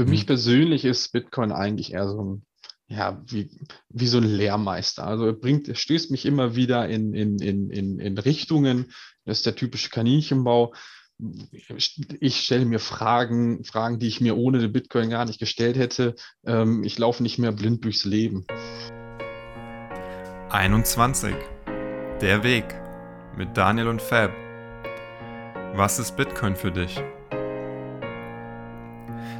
Für mhm. mich persönlich ist Bitcoin eigentlich eher so ein, ja, wie, wie so ein Lehrmeister. Also er bringt, stößt mich immer wieder in, in, in, in, in Richtungen. Das ist der typische Kaninchenbau. Ich stelle mir Fragen, Fragen, die ich mir ohne den Bitcoin gar nicht gestellt hätte. Ähm, ich laufe nicht mehr blind durchs Leben. 21. Der Weg mit Daniel und Fab. Was ist Bitcoin für dich?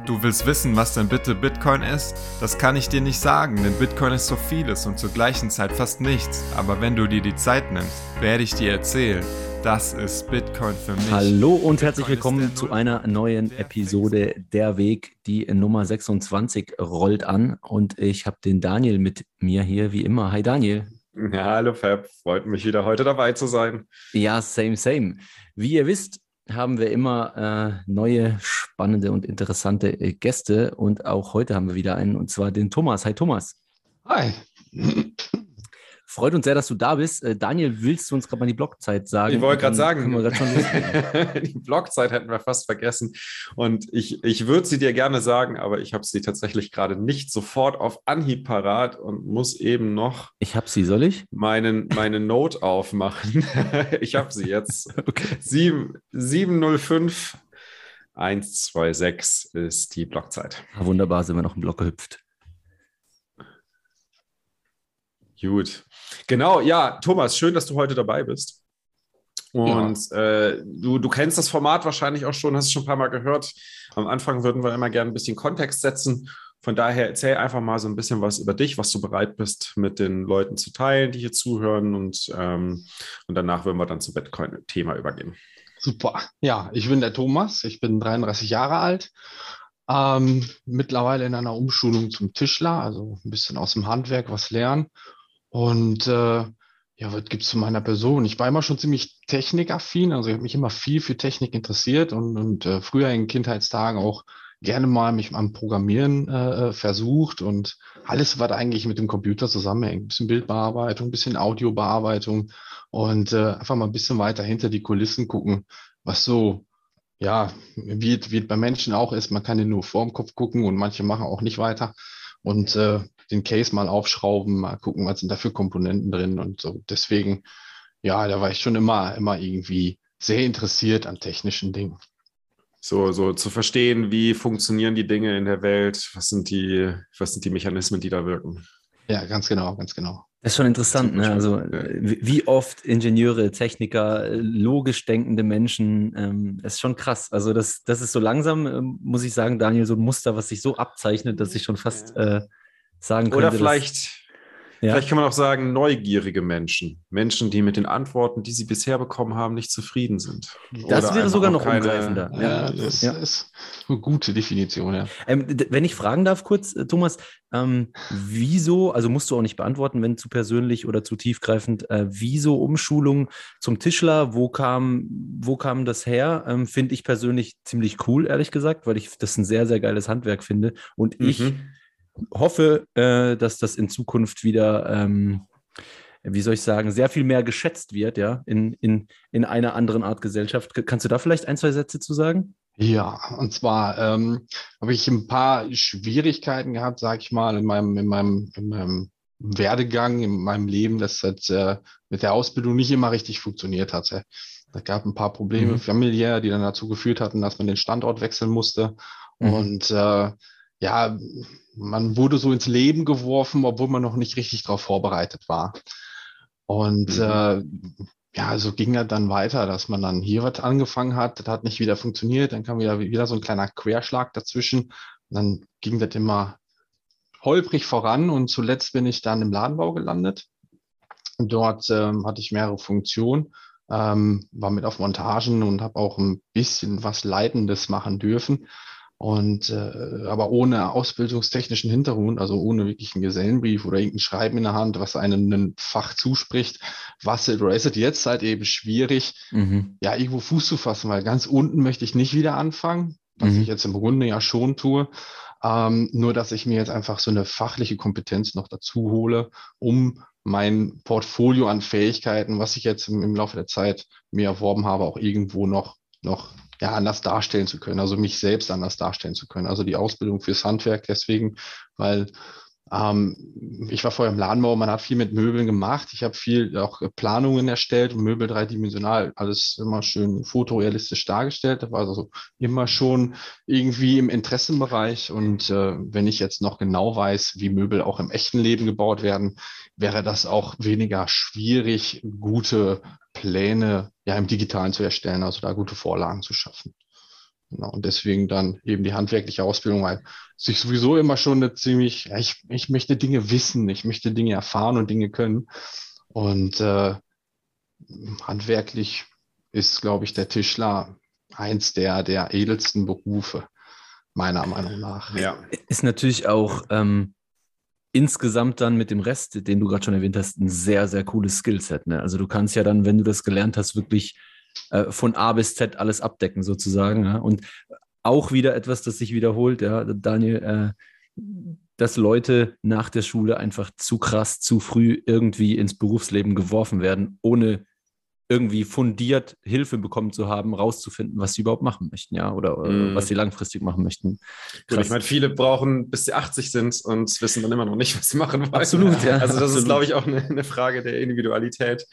Du willst wissen, was denn bitte Bitcoin ist? Das kann ich dir nicht sagen, denn Bitcoin ist so vieles und zur gleichen Zeit fast nichts. Aber wenn du dir die Zeit nimmst, werde ich dir erzählen. Das ist Bitcoin für mich. Hallo und herzlich willkommen zu einer neuen Episode Der Weg. Die Nummer 26 rollt an und ich habe den Daniel mit mir hier wie immer. Hi Daniel. Ja, hallo Fab, freut mich wieder heute dabei zu sein. Ja, same, same. Wie ihr wisst, haben wir immer äh, neue, spannende und interessante äh, Gäste und auch heute haben wir wieder einen und zwar den Thomas. Hi Thomas. Hi. Freut uns sehr, dass du da bist. Äh, Daniel, willst du uns gerade mal die Blockzeit sagen? Ich wollte gerade sagen, die Blockzeit hätten wir fast vergessen. Und ich, ich würde sie dir gerne sagen, aber ich habe sie tatsächlich gerade nicht sofort auf Anhieb parat und muss eben noch. Ich habe sie, soll ich? Meinen, meine Note aufmachen. ich habe sie jetzt. Okay. 7, 705 126 ist die Blockzeit. Wunderbar, sind wir noch im Block gehüpft. Gut. Genau, ja, Thomas, schön, dass du heute dabei bist. Und ja. äh, du, du kennst das Format wahrscheinlich auch schon, hast es schon ein paar Mal gehört. Am Anfang würden wir immer gerne ein bisschen Kontext setzen. Von daher erzähl einfach mal so ein bisschen was über dich, was du bereit bist, mit den Leuten zu teilen, die hier zuhören. Und, ähm, und danach würden wir dann zum Bitcoin-Thema übergehen. Super. Ja, ich bin der Thomas, ich bin 33 Jahre alt, ähm, mittlerweile in einer Umschulung zum Tischler, also ein bisschen aus dem Handwerk was lernen und äh, ja, was gibt es zu meiner Person? Ich war immer schon ziemlich technikaffin, also ich habe mich immer viel für Technik interessiert und, und äh, früher in Kindheitstagen auch gerne mal mich am Programmieren äh, äh versucht und alles, was eigentlich mit dem Computer zusammenhängt. Ein bisschen Bildbearbeitung, ein bisschen Audiobearbeitung und äh, einfach mal ein bisschen weiter hinter die Kulissen gucken, was so, ja, wie, wie bei Menschen auch ist. Man kann ja nur vorm Kopf gucken und manche machen auch nicht weiter. Und äh, den Case mal aufschrauben, mal gucken, was sind da für Komponenten drin und so. Deswegen, ja, da war ich schon immer, immer irgendwie sehr interessiert an technischen Dingen. So, so zu verstehen, wie funktionieren die Dinge in der Welt, was sind die, was sind die Mechanismen, die da wirken. Ja, ganz genau, ganz genau. Das ist schon interessant, ne? Also wie oft Ingenieure, Techniker, logisch denkende Menschen, ähm, ist schon krass. Also das, das ist so langsam, ähm, muss ich sagen, Daniel, so ein Muster, was sich so abzeichnet, dass ich schon fast äh, sagen könnte. Oder vielleicht, ja. vielleicht kann man auch sagen, neugierige Menschen. Menschen, die mit den Antworten, die sie bisher bekommen haben, nicht zufrieden sind. Das Oder wäre sogar noch keine, umgreifender. Ja, das ja. ist eine gute Definition, ja. Ähm, wenn ich fragen darf kurz, äh, Thomas, ähm, wieso, also musst du auch nicht beantworten, wenn zu persönlich oder zu tiefgreifend, äh, wieso Umschulung zum Tischler? Wo kam, wo kam das her? Ähm, finde ich persönlich ziemlich cool, ehrlich gesagt, weil ich das ein sehr, sehr geiles Handwerk finde. Und mhm. ich hoffe, äh, dass das in Zukunft wieder, ähm, wie soll ich sagen, sehr viel mehr geschätzt wird, ja, in, in, in einer anderen Art Gesellschaft. Kannst du da vielleicht ein, zwei Sätze zu sagen? Ja, und zwar ähm, habe ich ein paar Schwierigkeiten gehabt, sage ich mal, in meinem, in meinem, in meinem Werdegang, in meinem Leben, das hat äh, mit der Ausbildung nicht immer richtig funktioniert hatte. Es gab ein paar Probleme mhm. familiär, die dann dazu geführt hatten, dass man den Standort wechseln musste. Mhm. Und äh, ja, man wurde so ins Leben geworfen, obwohl man noch nicht richtig darauf vorbereitet war. Und mhm. äh, ja, so ging er dann weiter, dass man dann hier was angefangen hat, das hat nicht wieder funktioniert, dann kam wieder, wieder so ein kleiner Querschlag dazwischen. Und dann ging das immer holprig voran und zuletzt bin ich dann im Ladenbau gelandet. Dort ähm, hatte ich mehrere Funktionen, ähm, war mit auf Montagen und habe auch ein bisschen was Leitendes machen dürfen. Und äh, aber ohne ausbildungstechnischen Hintergrund, also ohne wirklich einen Gesellenbrief oder irgendein Schreiben in der Hand, was einem ein Fach zuspricht, was oder ist es jetzt halt eben schwierig, mhm. ja, irgendwo Fuß zu fassen, weil ganz unten möchte ich nicht wieder anfangen, was mhm. ich jetzt im Grunde ja schon tue. Ähm, nur dass ich mir jetzt einfach so eine fachliche Kompetenz noch dazu hole, um mein Portfolio an Fähigkeiten, was ich jetzt im, im Laufe der Zeit mir erworben habe, auch irgendwo noch noch ja, anders darstellen zu können, also mich selbst anders darstellen zu können. Also die Ausbildung fürs Handwerk deswegen, weil ähm, ich war vorher im Ladenbau, man hat viel mit Möbeln gemacht. Ich habe viel auch Planungen erstellt und Möbel dreidimensional, alles immer schön fotorealistisch dargestellt. Das war also immer schon irgendwie im Interessenbereich. Und äh, wenn ich jetzt noch genau weiß, wie Möbel auch im echten Leben gebaut werden, wäre das auch weniger schwierig, gute Pläne ja im Digitalen zu erstellen, also da gute Vorlagen zu schaffen. Und deswegen dann eben die handwerkliche Ausbildung, weil sich sowieso immer schon eine ziemlich, ja, ich, ich möchte Dinge wissen, ich möchte Dinge erfahren und Dinge können. Und äh, handwerklich ist, glaube ich, der Tischler eins der, der edelsten Berufe, meiner Meinung nach. Ja. Ist natürlich auch ähm, insgesamt dann mit dem Rest, den du gerade schon erwähnt hast, ein sehr, sehr cooles Skillset. Ne? Also du kannst ja dann, wenn du das gelernt hast, wirklich äh, von A bis Z alles abdecken sozusagen. Ja? Und auch wieder etwas, das sich wiederholt, ja, Daniel, äh, dass Leute nach der Schule einfach zu krass, zu früh irgendwie ins Berufsleben geworfen werden, ohne irgendwie fundiert Hilfe bekommen zu haben, rauszufinden, was sie überhaupt machen möchten, ja, oder mm. was sie langfristig machen möchten. Gut, ich meine, viele brauchen, bis sie 80 sind und wissen dann immer noch nicht, was sie machen wollen. Absolut, ja. Also das absolut. ist, glaube ich, auch eine, eine Frage der Individualität.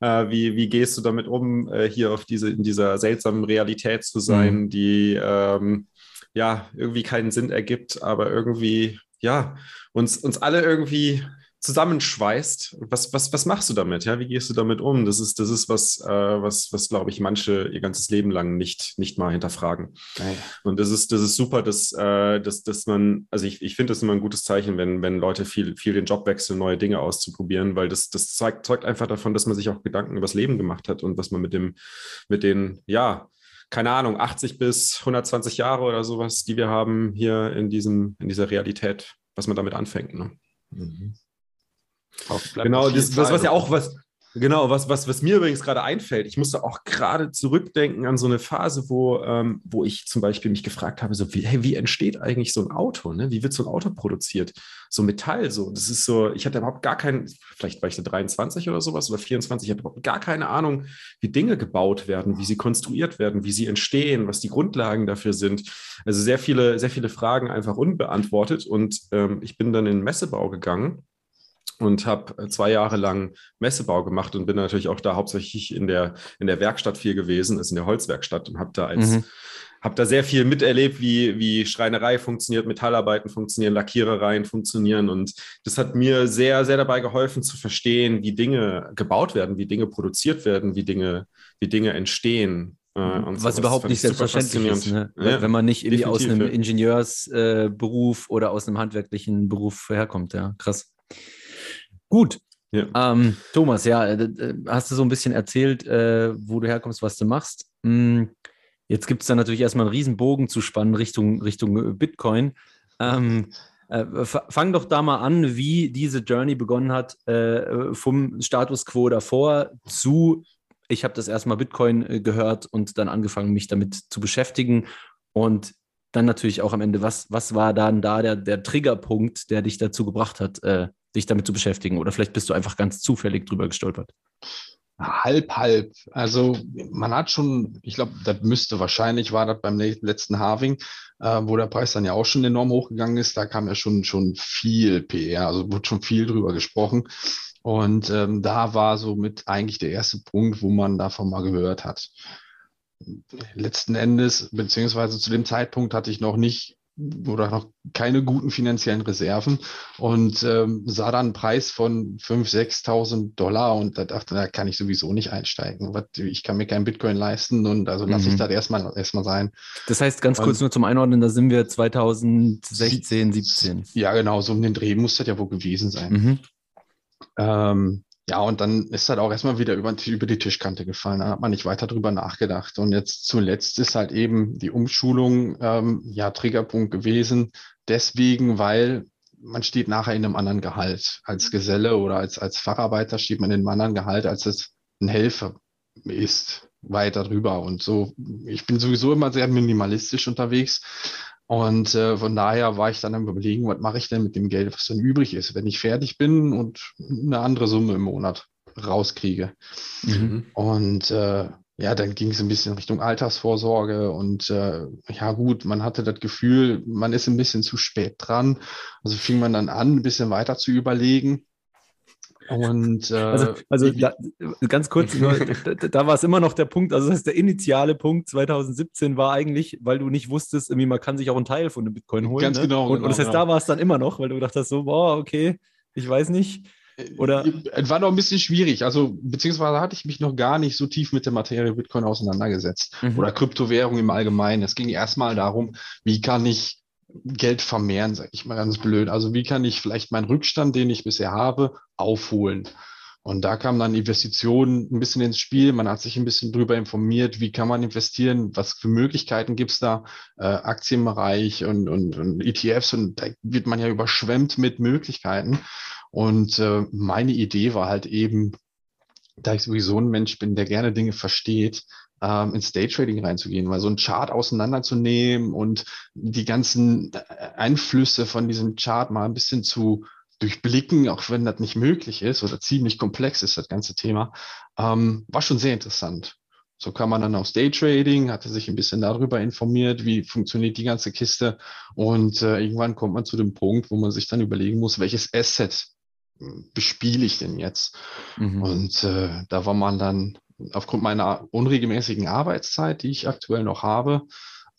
Äh, wie, wie gehst du damit um, äh, hier auf diese, in dieser seltsamen Realität zu sein, mm. die ähm, ja irgendwie keinen Sinn ergibt, aber irgendwie ja uns, uns alle irgendwie zusammenschweißt. Was, was, was machst du damit? Ja, wie gehst du damit um? Das ist, das ist was, äh, was, was glaube ich, manche ihr ganzes Leben lang nicht, nicht mal hinterfragen. Okay. Und das ist, das ist super, dass, äh, dass, dass man, also ich, ich finde das immer ein gutes Zeichen, wenn, wenn Leute viel, viel den Job wechseln, neue Dinge auszuprobieren, weil das, das zeigt, zeugt einfach davon, dass man sich auch Gedanken über das Leben gemacht hat und was man mit dem, mit den, ja, keine Ahnung, 80 bis 120 Jahre oder sowas, die wir haben hier in diesem, in dieser Realität, was man damit anfängt. Ne? Mhm. Genau, das, das, was ja auch was, Genau, was, was, was mir übrigens gerade einfällt, ich musste auch gerade zurückdenken an so eine Phase, wo, ähm, wo ich zum Beispiel mich gefragt habe, so wie, hey, wie entsteht eigentlich so ein Auto? Ne? Wie wird so ein Auto produziert? So Metall, so. Das ist so, ich hatte überhaupt gar keinen, vielleicht war ich da 23 oder sowas oder 24, ich hatte überhaupt gar keine Ahnung, wie Dinge gebaut werden, wie sie konstruiert werden, wie sie entstehen, was die Grundlagen dafür sind. Also sehr viele, sehr viele Fragen einfach unbeantwortet. Und ähm, ich bin dann in den Messebau gegangen und habe äh, zwei Jahre lang Messebau gemacht und bin natürlich auch da hauptsächlich in der, in der Werkstatt viel gewesen, ist in der Holzwerkstatt und habe da als mhm. habe da sehr viel miterlebt, wie, wie Schreinerei funktioniert, Metallarbeiten funktionieren, Lackierereien funktionieren. Und das hat mir sehr, sehr dabei geholfen zu verstehen, wie Dinge gebaut werden, wie Dinge produziert werden, wie Dinge, wie Dinge entstehen. Äh, Was überhaupt nicht selbstverständlich ist, ne? ja, wenn man nicht irgendwie aus einem Ingenieursberuf äh, oder aus einem handwerklichen Beruf herkommt. Ja, krass. Gut. Ja. Ähm, Thomas, ja, äh, hast du so ein bisschen erzählt, äh, wo du herkommst, was du machst. Hm, jetzt gibt es dann natürlich erstmal einen riesen Bogen zu spannen Richtung, Richtung äh, Bitcoin. Ähm, äh, fang doch da mal an, wie diese Journey begonnen hat, äh, vom Status quo davor zu, ich habe das erstmal Bitcoin äh, gehört und dann angefangen, mich damit zu beschäftigen. Und dann natürlich auch am Ende, was, was war dann da der, der Triggerpunkt, der dich dazu gebracht hat, äh, dich damit zu beschäftigen? Oder vielleicht bist du einfach ganz zufällig drüber gestolpert? Halb, halb. Also man hat schon, ich glaube, das müsste wahrscheinlich, war das beim letzten Halving, äh, wo der Preis dann ja auch schon enorm hochgegangen ist, da kam ja schon, schon viel PR, also wurde schon viel drüber gesprochen. Und ähm, da war so mit eigentlich der erste Punkt, wo man davon mal gehört hat. Letzten Endes, beziehungsweise zu dem Zeitpunkt hatte ich noch nicht oder noch keine guten finanziellen Reserven und ähm, sah dann einen Preis von 5.000, 6.000 Dollar und da dachte, da kann ich sowieso nicht einsteigen. Ich kann mir kein Bitcoin leisten und also lasse mhm. ich das erstmal erstmal sein. Das heißt, ganz kurz und, nur zum Einordnen, da sind wir 2016, 17. Ja, genau, so um den Dreh muss das ja wohl gewesen sein. Mhm. Ähm, ja, und dann ist halt auch erstmal wieder über, über die Tischkante gefallen. Da hat man nicht weiter drüber nachgedacht. Und jetzt zuletzt ist halt eben die Umschulung ähm, ja Triggerpunkt gewesen. Deswegen, weil man steht nachher in einem anderen Gehalt. Als Geselle oder als, als Facharbeiter steht man in einem anderen Gehalt, als es ein Helfer ist, weiter drüber. Und so, ich bin sowieso immer sehr minimalistisch unterwegs. Und äh, von daher war ich dann am Überlegen, was mache ich denn mit dem Geld, was dann übrig ist, wenn ich fertig bin und eine andere Summe im Monat rauskriege. Mhm. Und äh, ja, dann ging es ein bisschen Richtung Altersvorsorge und äh, ja gut, man hatte das Gefühl, man ist ein bisschen zu spät dran. Also fing man dann an, ein bisschen weiter zu überlegen. Und äh, also, also da, ganz kurz, nur, da, da war es immer noch der Punkt, also das ist der initiale Punkt 2017 war eigentlich, weil du nicht wusstest, irgendwie man kann sich auch einen Teil von dem Bitcoin holen. Ganz ne? genau. Und, genau, und das heißt, genau. da war es dann immer noch, weil du dachtest so, boah, okay, ich weiß nicht. Oder? Es war noch ein bisschen schwierig. Also, beziehungsweise hatte ich mich noch gar nicht so tief mit der Materie Bitcoin auseinandergesetzt. Mhm. Oder Kryptowährung im Allgemeinen. Es ging erstmal darum, wie kann ich Geld vermehren, sage ich mal ganz blöd. Also, wie kann ich vielleicht meinen Rückstand, den ich bisher habe, aufholen? Und da kam dann Investitionen ein bisschen ins Spiel. Man hat sich ein bisschen drüber informiert, wie kann man investieren, was für Möglichkeiten gibt es da, äh, Aktienbereich und, und, und ETFs. Und da wird man ja überschwemmt mit Möglichkeiten. Und äh, meine Idee war halt eben, da ich sowieso ein Mensch bin, der gerne Dinge versteht, ähm, ins Daytrading reinzugehen, weil so ein Chart auseinanderzunehmen und die ganzen Einflüsse von diesem Chart mal ein bisschen zu durchblicken, auch wenn das nicht möglich ist oder ziemlich komplex ist, das ganze Thema, ähm, war schon sehr interessant. So kann man dann aufs Daytrading, hatte sich ein bisschen darüber informiert, wie funktioniert die ganze Kiste. Und äh, irgendwann kommt man zu dem Punkt, wo man sich dann überlegen muss, welches Asset bespiele ich denn jetzt? Mhm. Und äh, da war man dann aufgrund meiner unregelmäßigen Arbeitszeit, die ich aktuell noch habe,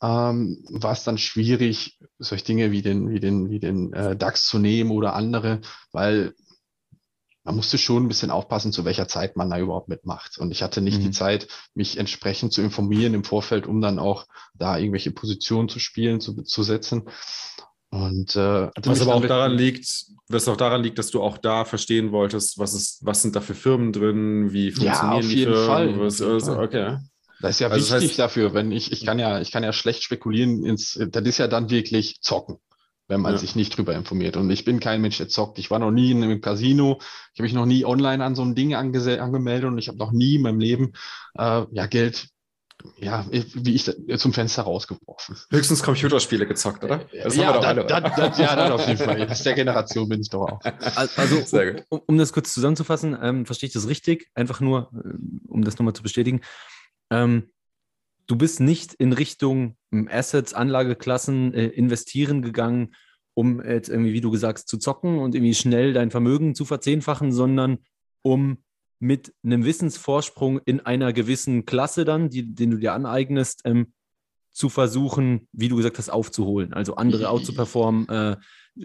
ähm, war es dann schwierig, solche Dinge wie den, wie den, wie den äh, DAX zu nehmen oder andere, weil man musste schon ein bisschen aufpassen, zu welcher Zeit man da überhaupt mitmacht. Und ich hatte nicht Mhm. die Zeit, mich entsprechend zu informieren im Vorfeld, um dann auch da irgendwelche Positionen zu spielen, zu, zu setzen. Und äh, Was aber auch daran liegt, was auch daran liegt, dass du auch da verstehen wolltest, was ist, was sind da für Firmen drin, wie funktionieren auf die jeden Firmen, Fall, was, auf Fall. okay. Das ist ja Also das wichtig heißt- dafür, wenn ich, ich kann ja, ich kann ja schlecht spekulieren ins, das ist ja dann wirklich zocken, wenn man Ja. sich nicht drüber informiert. Und ich bin kein Mensch, der zockt. Ich war noch nie in einem Casino. Ich habe mich noch nie online an so einem Ding angemeldet und ich habe noch nie in meinem Leben äh, ja Geld, ja, wie ich zum Fenster rausgeworfen. Höchstens Computerspiele gezockt, oder? Das haben ja, wir doch da, alle, da, da, ja, dann auf jeden Fall. Aus der Generation bin ich doch auch. Al- Also, Sehr gut. um, um das kurz zusammenzufassen, ähm, verstehe ich das richtig? Einfach nur, ähm, um das nochmal zu bestätigen. Ähm, du bist nicht in Richtung ähm, Assets, Anlageklassen äh, investieren gegangen, um jetzt irgendwie, wie du gesagt hast, zu zocken und irgendwie schnell dein Vermögen zu verzehnfachen, sondern um mit einem Wissensvorsprung in einer gewissen Klasse dann, die, den du dir aneignest, ähm, zu versuchen, wie du gesagt hast, aufzuholen. Also andere outzuperformen, äh,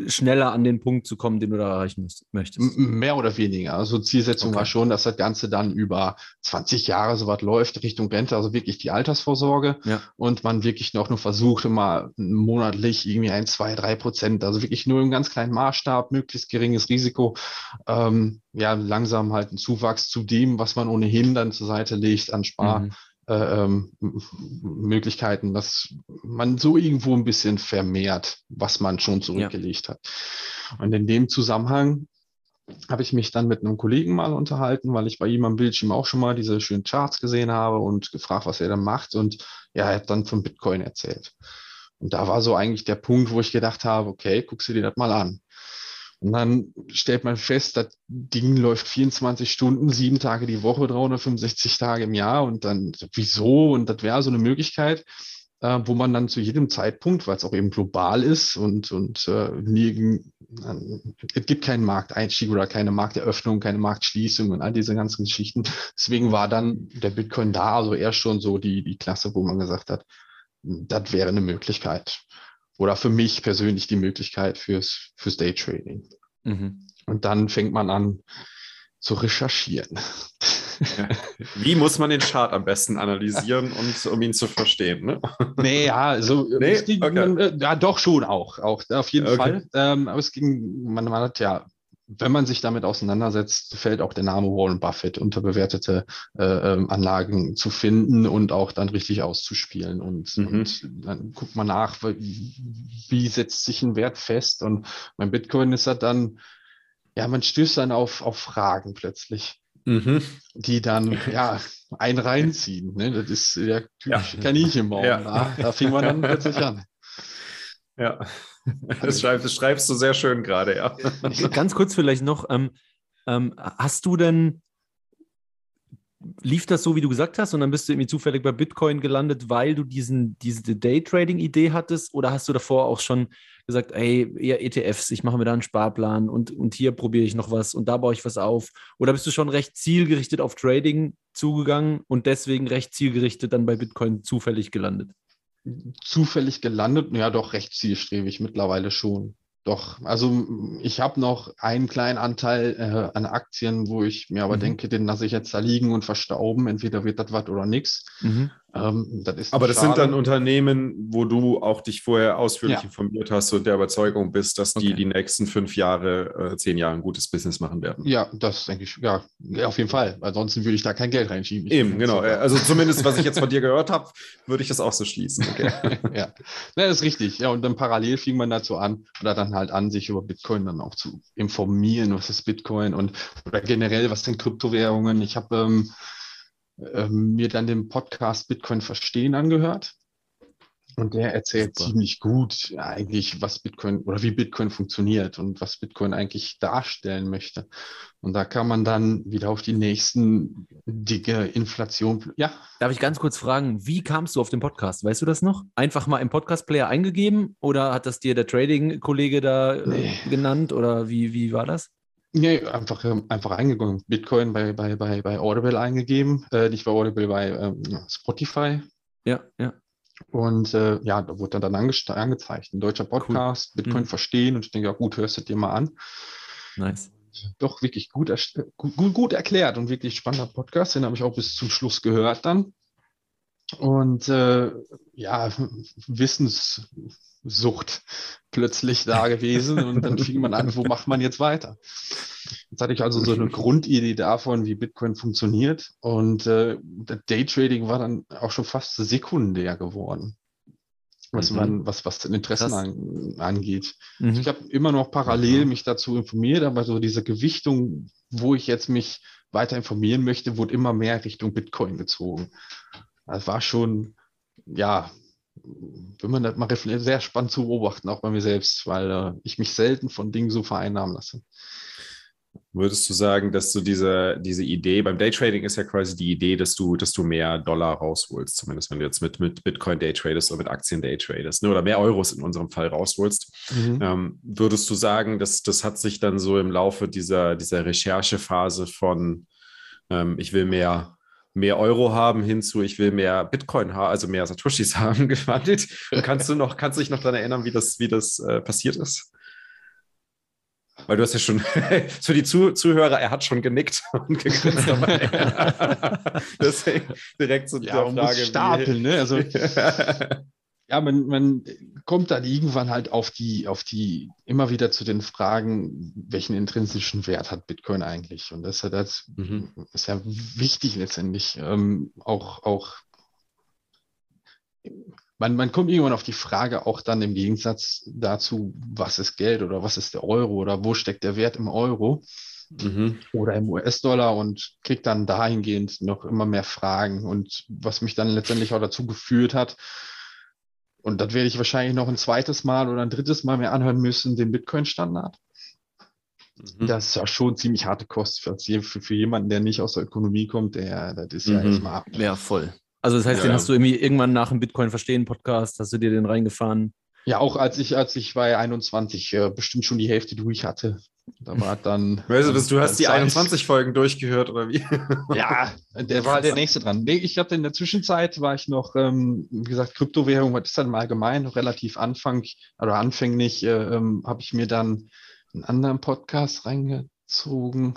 schneller an den Punkt zu kommen, den du da erreichen möchtest. Mehr oder weniger. Also Zielsetzung Okay. war schon, dass das Ganze dann über 20 Jahre so was läuft Richtung Rente, also wirklich die Altersvorsorge. Ja. Und man wirklich noch nur versucht, mal monatlich irgendwie ein, zwei, drei Prozent, also wirklich nur im ganz kleinen Maßstab, möglichst geringes Risiko, ähm, ja, langsam halt einen Zuwachs zu dem, was man ohnehin dann zur Seite legt an Spar. Mhm. Äh, ähm, Möglichkeiten, dass man so irgendwo ein bisschen vermehrt, was man schon zurückgelegt hat. Und in dem Zusammenhang habe ich mich dann mit einem Kollegen mal unterhalten, weil ich bei ihm am Bildschirm auch schon mal diese schönen Charts gesehen habe und gefragt, was er da macht. Und ja, er hat dann von Bitcoin erzählt. Und da war so eigentlich der Punkt, wo ich gedacht habe, okay, guckst du dir das mal an. Und dann stellt man fest, das Ding läuft 24 Stunden, sieben Tage die Woche, 365 Tage im Jahr. Und dann, wieso? Und das wäre so eine Möglichkeit, äh, wo man dann zu jedem Zeitpunkt, weil es auch eben global ist und, und äh, nie, es gibt keinen Markteinstieg oder keine Markteröffnung, keine Marktschließung und all diese ganzen Geschichten. Deswegen war dann der Bitcoin da, also eher schon so die, die Klasse, wo man gesagt hat, das wäre eine Möglichkeit. Oder für mich persönlich die Möglichkeit fürs, fürs Daytrading. Mhm. Und dann fängt man an zu recherchieren. Wie muss man den Chart am besten analysieren, und, um ihn zu verstehen? Ne? Nee, ja, also Nee? ging, Okay. äh, ja doch schon auch, auch auf jeden Okay. Fall. Ähm, aber es ging, man, man hat ja, wenn man sich damit auseinandersetzt, fällt auch der Name Warren Buffett unterbewertete äh, ähm, Anlagen zu finden und auch dann richtig auszuspielen. Und, Mhm. und dann guckt man nach, wie, wie setzt sich ein Wert fest. Und beim Bitcoin ist dann, ja, man stößt dann auf, auf Fragen plötzlich Mhm. die dann ja einen reinziehen. Ne? Das ist der typische Ja. Kaninchenbaum. Ja. Da, da fing man dann plötzlich an. Ja, das schreibst, das schreibst du sehr schön gerade, ja. Ganz kurz vielleicht noch, ähm, ähm, hast du denn lief das so, wie du gesagt hast, und dann bist du irgendwie zufällig bei Bitcoin gelandet, weil du diesen, diese Daytrading-Idee hattest? Oder hast du davor auch schon gesagt, ey, eher ETFs, ich mache mir da einen Sparplan und, und hier probiere ich noch was und da baue ich was auf? Oder bist du schon recht zielgerichtet auf Trading zugegangen und deswegen recht zielgerichtet dann bei Bitcoin zufällig gelandet? Zufällig gelandet, ja doch recht zielstrebig mittlerweile schon. Doch, also ich habe noch einen kleinen Anteil äh, an Aktien, wo ich mir aber mhm. denke, den lasse ich jetzt da liegen und verstauben. Entweder wird das was oder nichts. Mhm. Ähm, das aber das schade. sind dann Unternehmen, wo du auch dich vorher ausführlich ja. informiert hast und der Überzeugung bist, dass die okay. die nächsten fünf Jahre, äh, zehn Jahre ein gutes Business machen werden. Ja, das denke ich, ja, auf jeden Fall. Ansonsten würde ich da kein Geld reinschieben. Ich Eben, genau. Also zumindest, was ich jetzt von dir gehört habe, würde ich das auch so schließen. Okay. ja, das ist richtig. Ja, und dann parallel fing man dazu an, oder dann halt an, sich über Bitcoin dann auch zu informieren, was ist Bitcoin und oder generell, was sind Kryptowährungen. Ich habe ähm, ähm, mir dann den Podcast Bitcoin verstehen angehört. Und der erzählt Super. ziemlich gut eigentlich, was Bitcoin oder wie Bitcoin funktioniert und was Bitcoin eigentlich darstellen möchte. Und da kann man dann wieder auf die nächsten dicke Inflation. Ja. Darf ich ganz kurz fragen, wie kamst du auf den Podcast? Weißt du das noch? Einfach mal im Podcast-Player eingegeben oder hat das dir der Trading-Kollege da äh, nee. genannt oder wie, wie war das? Nee, einfach, ähm, einfach eingegangen. Bitcoin bei, bei, bei, bei Audible eingegeben, äh, nicht bei Audible, bei ähm, Spotify. Ja, ja. Und äh, ja, da wurde dann ange angezeigt. Ein deutscher Podcast, cool. Bitcoin mhm. verstehen. Und ich denke, ja gut, hörst du dir mal an. Nice. Doch wirklich gut, gut, gut erklärt und wirklich spannender Podcast. Den habe ich auch bis zum Schluss gehört dann. Und äh, ja, Wissens, Sucht plötzlich da gewesen und dann fing man an, wo macht man jetzt weiter? Jetzt hatte ich also so eine Grundidee davon, wie Bitcoin funktioniert und äh, Daytrading war dann auch schon fast sekundär geworden, was mhm. man, was, was den Interessen an, angeht. Mhm. Also ich habe immer noch parallel mich dazu informiert, aber so diese Gewichtung, wo ich jetzt mich weiter informieren möchte, wurde immer mehr Richtung Bitcoin gezogen. Das war schon, ja, wenn man das mal sehr spannend zu beobachten, auch bei mir selbst, weil äh, ich mich selten von Dingen so vereinnahmen lasse. Würdest du sagen, dass du diese, diese Idee, beim Daytrading ist ja quasi die Idee, dass du, dass du mehr Dollar rausholst, zumindest wenn du jetzt mit, mit Bitcoin Daytradest oder mit Aktien Daytradest, ne, oder mehr Euros in unserem Fall rausholst. Mhm. Ähm, würdest du sagen, dass das hat sich dann so im Laufe dieser, dieser Recherchephase von ähm, ich will mehr mehr Euro haben hinzu, ich will mehr Bitcoin haben, also mehr Satoshis haben, gewandelt. Und kannst du noch, kannst du dich noch daran erinnern, wie das, wie das äh, passiert ist? Weil du hast ja schon, für die Zuh Zuhörer, er hat schon genickt und gegrinst dabei. Deswegen direkt so ja, die Frage. Stapeln, ne? Also, ja, man, man kommt dann irgendwann halt auf die, auf die, immer wieder zu den Fragen, welchen intrinsischen Wert hat Bitcoin eigentlich? Und das ist ja, das mhm. ist ja wichtig letztendlich. Ähm, auch, auch, man, man kommt irgendwann auf die Frage auch dann im Gegensatz dazu, was ist Geld oder was ist der Euro oder wo steckt der Wert im Euro? Mhm. oder im US-Dollar und kriegt dann dahingehend noch immer mehr Fragen. Und was mich dann letztendlich auch dazu geführt hat, und das werde ich wahrscheinlich noch ein zweites Mal oder ein drittes Mal mehr anhören müssen, den Bitcoin-Standard. Mhm. Das ist ja schon ziemlich harte Kost für, für, für, jemanden, der nicht aus der Ökonomie kommt. Der, das ist mhm. ja erstmal ab. Ja, voll. Also das heißt, ja. den hast du irgendwie irgendwann nach dem Bitcoin verstehen Podcast, hast du dir den reingefahren? Ja, auch als ich, als ich bei 21 äh, bestimmt schon die Hälfte durch hatte. Da war dann. Weißt du, du hast die 21 Folgen durchgehört oder wie? Ja, der war der nächste dran. Nee, ich hatte in der Zwischenzeit war ich noch, ähm, wie gesagt, Kryptowährung, was ist dann im Allgemeinen noch relativ Anfang oder anfänglich, äh, ähm, habe ich mir dann einen anderen Podcast reingezogen.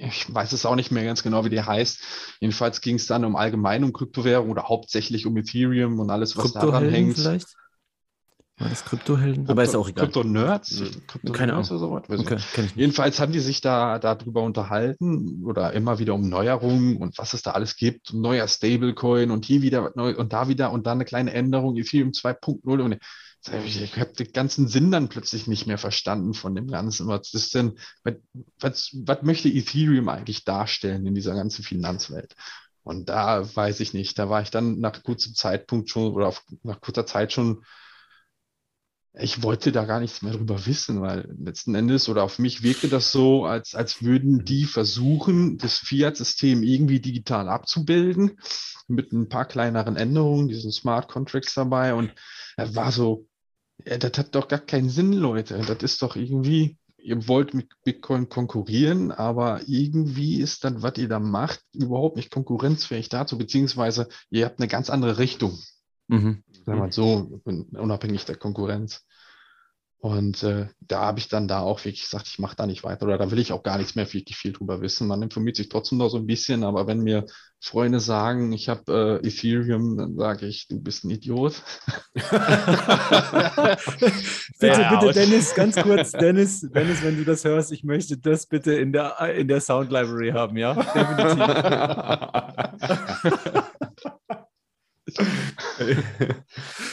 Ich weiß es auch nicht mehr ganz genau, wie der heißt. Jedenfalls ging es dann um allgemein um Kryptowährung oder hauptsächlich um Ethereum und alles, was daran hängt. Vielleicht? War das Kryptohelden? Krypto, Aber ist auch egal. Krypto-Nerds? Krypto Keine Ahnung. Oder so okay, Jedenfalls haben die sich da darüber unterhalten oder immer wieder um Neuerungen und was es da alles gibt. Neuer Stablecoin und hier wieder neu und da wieder und dann eine kleine Änderung, Ethereum 2.0 und ich habe den ganzen Sinn dann plötzlich nicht mehr verstanden von dem Ganzen. Was ist denn, was, was möchte Ethereum eigentlich darstellen in dieser ganzen Finanzwelt? Und da weiß ich nicht, da war ich dann nach kurzem Zeitpunkt schon oder auf, nach kurzer Zeit schon ich wollte da gar nichts mehr drüber wissen, weil letzten Endes oder auf mich wirkte das so, als, als würden die versuchen, das Fiat-System irgendwie digital abzubilden, mit ein paar kleineren Änderungen, diesen Smart Contracts dabei. Und er war so, ja, das hat doch gar keinen Sinn, Leute. Das ist doch irgendwie, ihr wollt mit Bitcoin konkurrieren, aber irgendwie ist dann, was ihr da macht, überhaupt nicht konkurrenzfähig dazu, beziehungsweise ihr habt eine ganz andere Richtung. Mhm. Sagen wir mal so, unabhängig der Konkurrenz. Und äh, da habe ich dann da auch wirklich gesagt, ich mache da nicht weiter oder da will ich auch gar nichts mehr wirklich viel drüber wissen. Man informiert sich trotzdem noch so ein bisschen, aber wenn mir Freunde sagen, ich habe äh, Ethereum, dann sage ich, du bist ein Idiot. bitte, ja, bitte, Dennis, ganz kurz, Dennis, Dennis, wenn du das hörst, ich möchte das bitte in der, in der Sound Library haben, ja? Definitiv.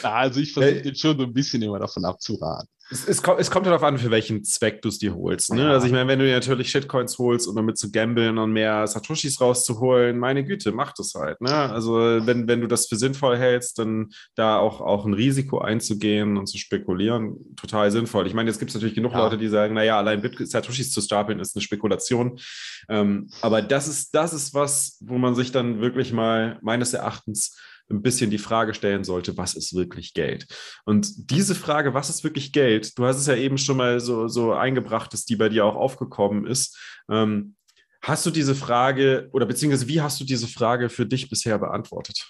Also ich versuche jetzt schon so ein bisschen immer davon abzuraten. Es, es, kommt, es kommt darauf an, für welchen Zweck du es dir holst. Ne? Also ich meine, wenn du dir natürlich Shitcoins holst, um damit zu gambeln und mehr Satoshis rauszuholen, meine Güte, mach das halt. Ne? Also wenn, wenn du das für sinnvoll hältst, dann da auch, auch ein Risiko einzugehen und zu spekulieren, total sinnvoll. Ich meine, jetzt gibt es natürlich genug ja. Leute, die sagen, naja, allein Satoshis zu stapeln ist eine Spekulation. Ähm, aber das ist, das ist was, wo man sich dann wirklich mal meines Erachtens ein bisschen die Frage stellen sollte, was ist wirklich Geld? Und diese Frage, was ist wirklich Geld? Du hast es ja eben schon mal so, so eingebracht, dass die bei dir auch aufgekommen ist. Ähm, hast du diese Frage oder beziehungsweise wie hast du diese Frage für dich bisher beantwortet?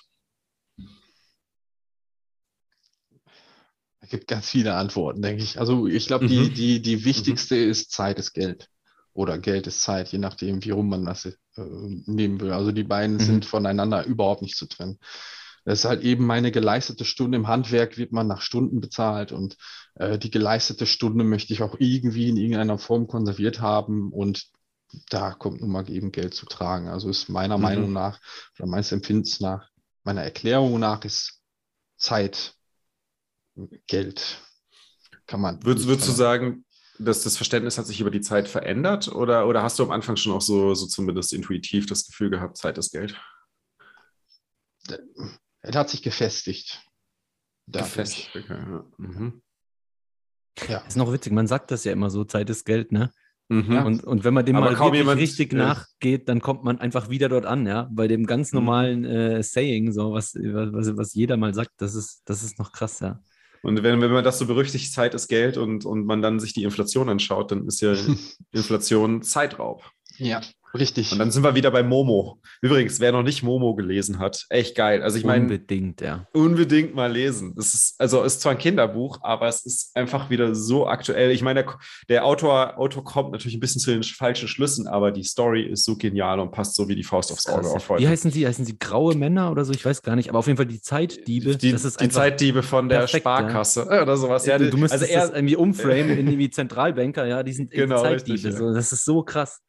Es gibt ganz viele Antworten, denke ich. Also ich glaube, die, mhm. die, die wichtigste mhm. ist Zeit ist Geld. Oder Geld ist Zeit, je nachdem, wie rum man das äh, nehmen will. Also die beiden mhm. sind voneinander überhaupt nicht zu trennen. Das ist halt eben meine geleistete Stunde im Handwerk, wird man nach Stunden bezahlt und äh, die geleistete Stunde möchte ich auch irgendwie in irgendeiner Form konserviert haben und da kommt nun mal eben Geld zu tragen. Also ist meiner mhm. Meinung nach oder meines Empfindens nach, meiner Erklärung nach ist Zeit Geld. Kann man. Würdest, würdest du sagen, dass das Verständnis hat sich über die Zeit verändert oder, oder hast du am Anfang schon auch so, so zumindest intuitiv das Gefühl gehabt, Zeit ist Geld? Er hat sich gefestigt. Gefestigt, okay. Ja. Mhm. ja. Ist noch witzig, man sagt das ja immer so, Zeit ist Geld, ne? Mhm. Und, und wenn man dem Aber mal wirklich jemand, richtig äh, nachgeht, dann kommt man einfach wieder dort an, ja, bei dem ganz mhm. normalen äh, Saying, so was, was, was jeder mal sagt, das ist, das ist noch krass, ja. Und wenn, wenn man das so berüchtigt, Zeit ist Geld und, und man dann sich die Inflation anschaut, dann ist ja Inflation Zeitraub. Ja. Richtig. Und dann sind wir wieder bei Momo. Übrigens, wer noch nicht Momo gelesen hat, echt geil. Also ich meine, unbedingt, ja. Unbedingt mal lesen. Es ist also ist zwar ein Kinderbuch, aber es ist einfach wieder so aktuell. Ich meine, der, der Autor, Autor kommt natürlich ein bisschen zu den falschen Schlüssen, aber die Story ist so genial und passt so wie die Faust aufs Auge auf heute. Wie heißen sie? Heißen sie graue Männer oder so? Ich weiß gar nicht. Aber auf jeden Fall die Zeitdiebe. Die, das ist die Zeitdiebe von der perfekt, Sparkasse ja. oder sowas. Ja, du, du müsstest also er, irgendwie umframen in irgendwie Zentralbanker. Ja, die sind genau, Zeitdiebe. Richtig, ja. so, das ist so krass.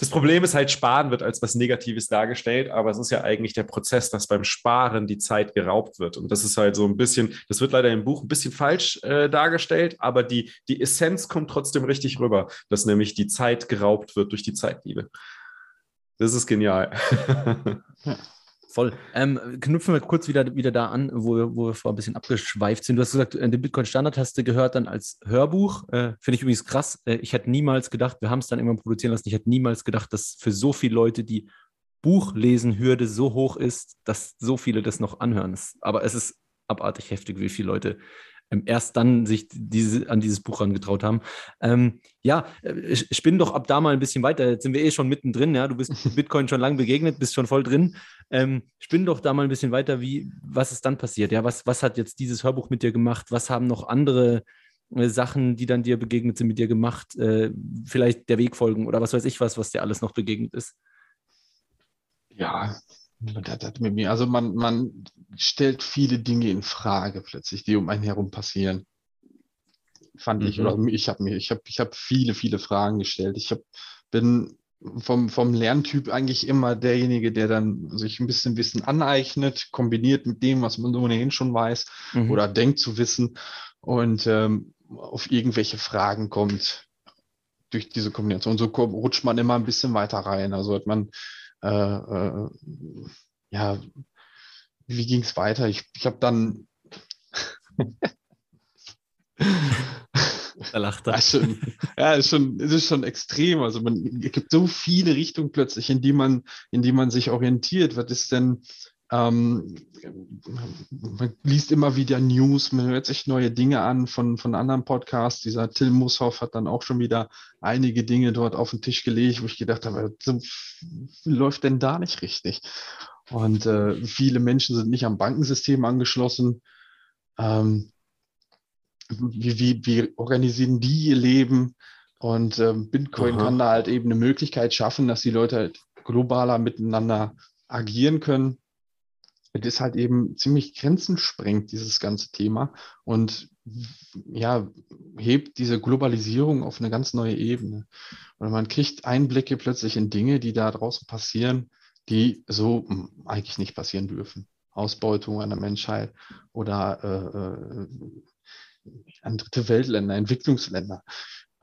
Das Problem ist halt, Sparen wird als was Negatives dargestellt, aber es ist ja eigentlich der Prozess, dass beim Sparen die Zeit geraubt wird. Und das ist halt so ein bisschen, das wird leider im Buch ein bisschen falsch äh, dargestellt, aber die, die Essenz kommt trotzdem richtig rüber, dass nämlich die Zeit geraubt wird durch die Zeitliebe. Das ist genial. Voll. Ähm, knüpfen wir kurz wieder, wieder da an, wo wir, wo wir vor ein bisschen abgeschweift sind. Du hast gesagt, den Bitcoin-Standard hast du gehört dann als Hörbuch. Äh, Finde ich übrigens krass. Äh, ich hätte niemals gedacht, wir haben es dann immer produzieren lassen, ich hätte niemals gedacht, dass für so viele Leute die Buchlesen-Hürde so hoch ist, dass so viele das noch anhören. Aber es ist abartig heftig, wie viele Leute erst dann sich diese, an dieses Buch herangetraut haben. Ähm, ja, äh, spinn doch ab da mal ein bisschen weiter. Jetzt sind wir eh schon mittendrin, ja. Du bist Bitcoin schon lange begegnet, bist schon voll drin. Ähm, spinn doch da mal ein bisschen weiter, wie, was ist dann passiert? Ja, was, was hat jetzt dieses Hörbuch mit dir gemacht? Was haben noch andere äh, Sachen, die dann dir begegnet sind, mit dir gemacht? Äh, vielleicht der Weg folgen oder was weiß ich was, was dir alles noch begegnet ist? Ja, also man, man stellt viele Dinge in Frage plötzlich, die um einen herum passieren. Fand mhm. ich, oder ich habe mir, ich habe ich hab viele, viele Fragen gestellt. Ich hab, bin vom, vom Lerntyp eigentlich immer derjenige, der dann sich ein bisschen Wissen aneignet, kombiniert mit dem, was man ohnehin schon weiß mhm. oder denkt zu wissen und ähm, auf irgendwelche Fragen kommt durch diese Kombination. So rutscht man immer ein bisschen weiter rein. Also hat man ja, wie ging es weiter? Ich, ich habe dann Da lacht er. Ja, schon, ja ist schon, es ist schon extrem. Also man es gibt so viele Richtungen plötzlich, in die man, in die man sich orientiert. Was ist denn, ähm, man liest immer wieder News, man hört sich neue Dinge an von, von anderen Podcasts. Dieser Till Mushoff hat dann auch schon wieder einige Dinge dort auf den Tisch gelegt, wo ich gedacht habe, so läuft denn da nicht richtig? Und äh, viele Menschen sind nicht am Bankensystem angeschlossen. Ähm, wie, wie, wie organisieren die ihr Leben? Und ähm, Bitcoin Aha. kann da halt eben eine Möglichkeit schaffen, dass die Leute halt globaler miteinander agieren können. Es ist halt eben ziemlich grenzensprengt, dieses ganze Thema. Und ja, hebt diese Globalisierung auf eine ganz neue Ebene. Und man kriegt Einblicke plötzlich in Dinge, die da draußen passieren, die so hm, eigentlich nicht passieren dürfen. Ausbeutung einer Menschheit oder äh, äh, an dritte Weltländer, Entwicklungsländer.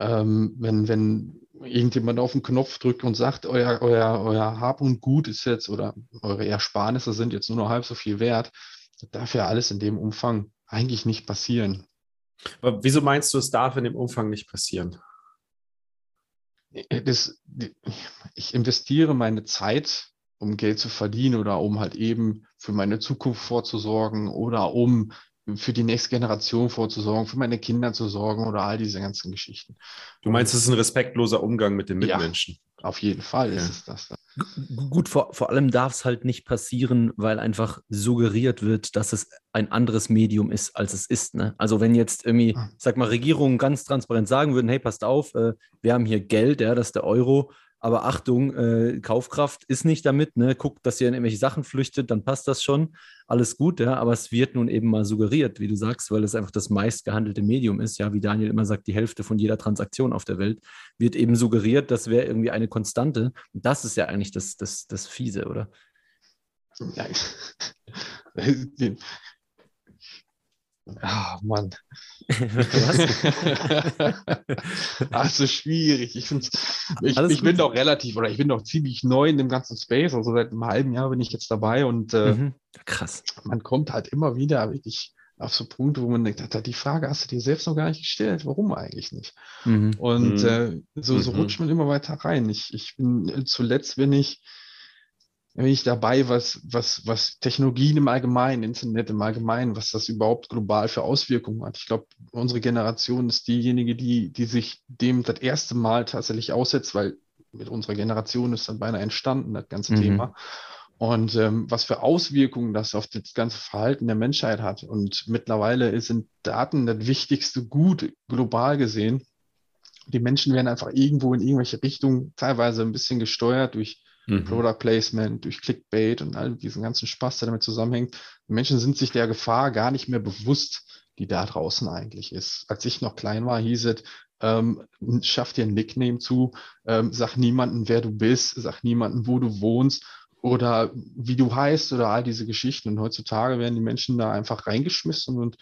Ähm, wenn, wenn irgendjemand auf den Knopf drückt und sagt, euer, euer, euer Hab und Gut ist jetzt oder eure Ersparnisse sind jetzt nur noch halb so viel wert, das darf ja alles in dem Umfang eigentlich nicht passieren. Aber wieso meinst du, es darf in dem Umfang nicht passieren? Das, ich investiere meine Zeit, um Geld zu verdienen oder um halt eben für meine Zukunft vorzusorgen oder um für die nächste Generation vorzusorgen, für meine Kinder zu sorgen oder all diese ganzen Geschichten. Du meinst, es ist ein respektloser Umgang mit den Ja. Mitmenschen? Auf jeden Fall Okay. ist es das. Gut, vor, vor allem darf es halt nicht passieren, weil einfach suggeriert wird, dass es ein anderes Medium ist, als es ist. Ne? Also wenn jetzt irgendwie, Ah. sag mal, Regierungen ganz transparent sagen würden, hey, passt auf, äh, wir haben hier Geld, ja, das ist der Euro, aber Achtung, äh, Kaufkraft ist nicht damit, ne? guckt, dass ihr in irgendwelche Sachen flüchtet, dann passt das schon, alles gut, ja, aber es wird nun eben mal suggeriert, wie du sagst, weil es einfach das meist gehandelte Medium ist, ja, wie Daniel immer sagt, die Hälfte von jeder Transaktion auf der Welt wird eben suggeriert, das wäre irgendwie eine Konstante. Und das ist ja eigentlich das, das, das Fiese, oder? Nein. Ah, Mann. Ach, so schwierig. Ich, ich, ich bin doch relativ oder ich bin doch ziemlich neu in dem ganzen Space. Also seit einem halben Jahr bin ich jetzt dabei und äh, Mhm. Krass. man kommt halt immer wieder wirklich auf so Punkte, wo man denkt, die Frage hast du dir selbst noch gar nicht gestellt. Warum eigentlich nicht? Mhm. Und Mhm. äh, so, so Mhm. rutscht man immer weiter rein. Ich, ich bin äh, zuletzt bin ich, bin ich dabei, was, was, was Technologien im Allgemeinen, Internet im Allgemeinen, was das überhaupt global für Auswirkungen hat. Ich glaube, unsere Generation ist diejenige, die, die sich dem das erste Mal tatsächlich aussetzt, weil mit unserer Generation ist dann beinahe entstanden, das ganze Mhm. Thema. Und ähm, was für Auswirkungen das auf das ganze Verhalten der Menschheit hat. Und mittlerweile sind Daten das wichtigste Gut global gesehen. Die Menschen werden einfach irgendwo in irgendwelche Richtungen teilweise ein bisschen gesteuert durch Mhm. Product Placement, durch Clickbait und all diesen ganzen Spaß, der damit zusammenhängt. Die Menschen sind sich der Gefahr gar nicht mehr bewusst, die da draußen eigentlich ist. Als ich noch klein war, hieß es, ähm, schaff dir ein Nickname zu, ähm, sag niemandem, wer du bist, sag niemandem, wo du wohnst oder wie du heißt oder all diese Geschichten. Und heutzutage werden die Menschen da einfach reingeschmissen und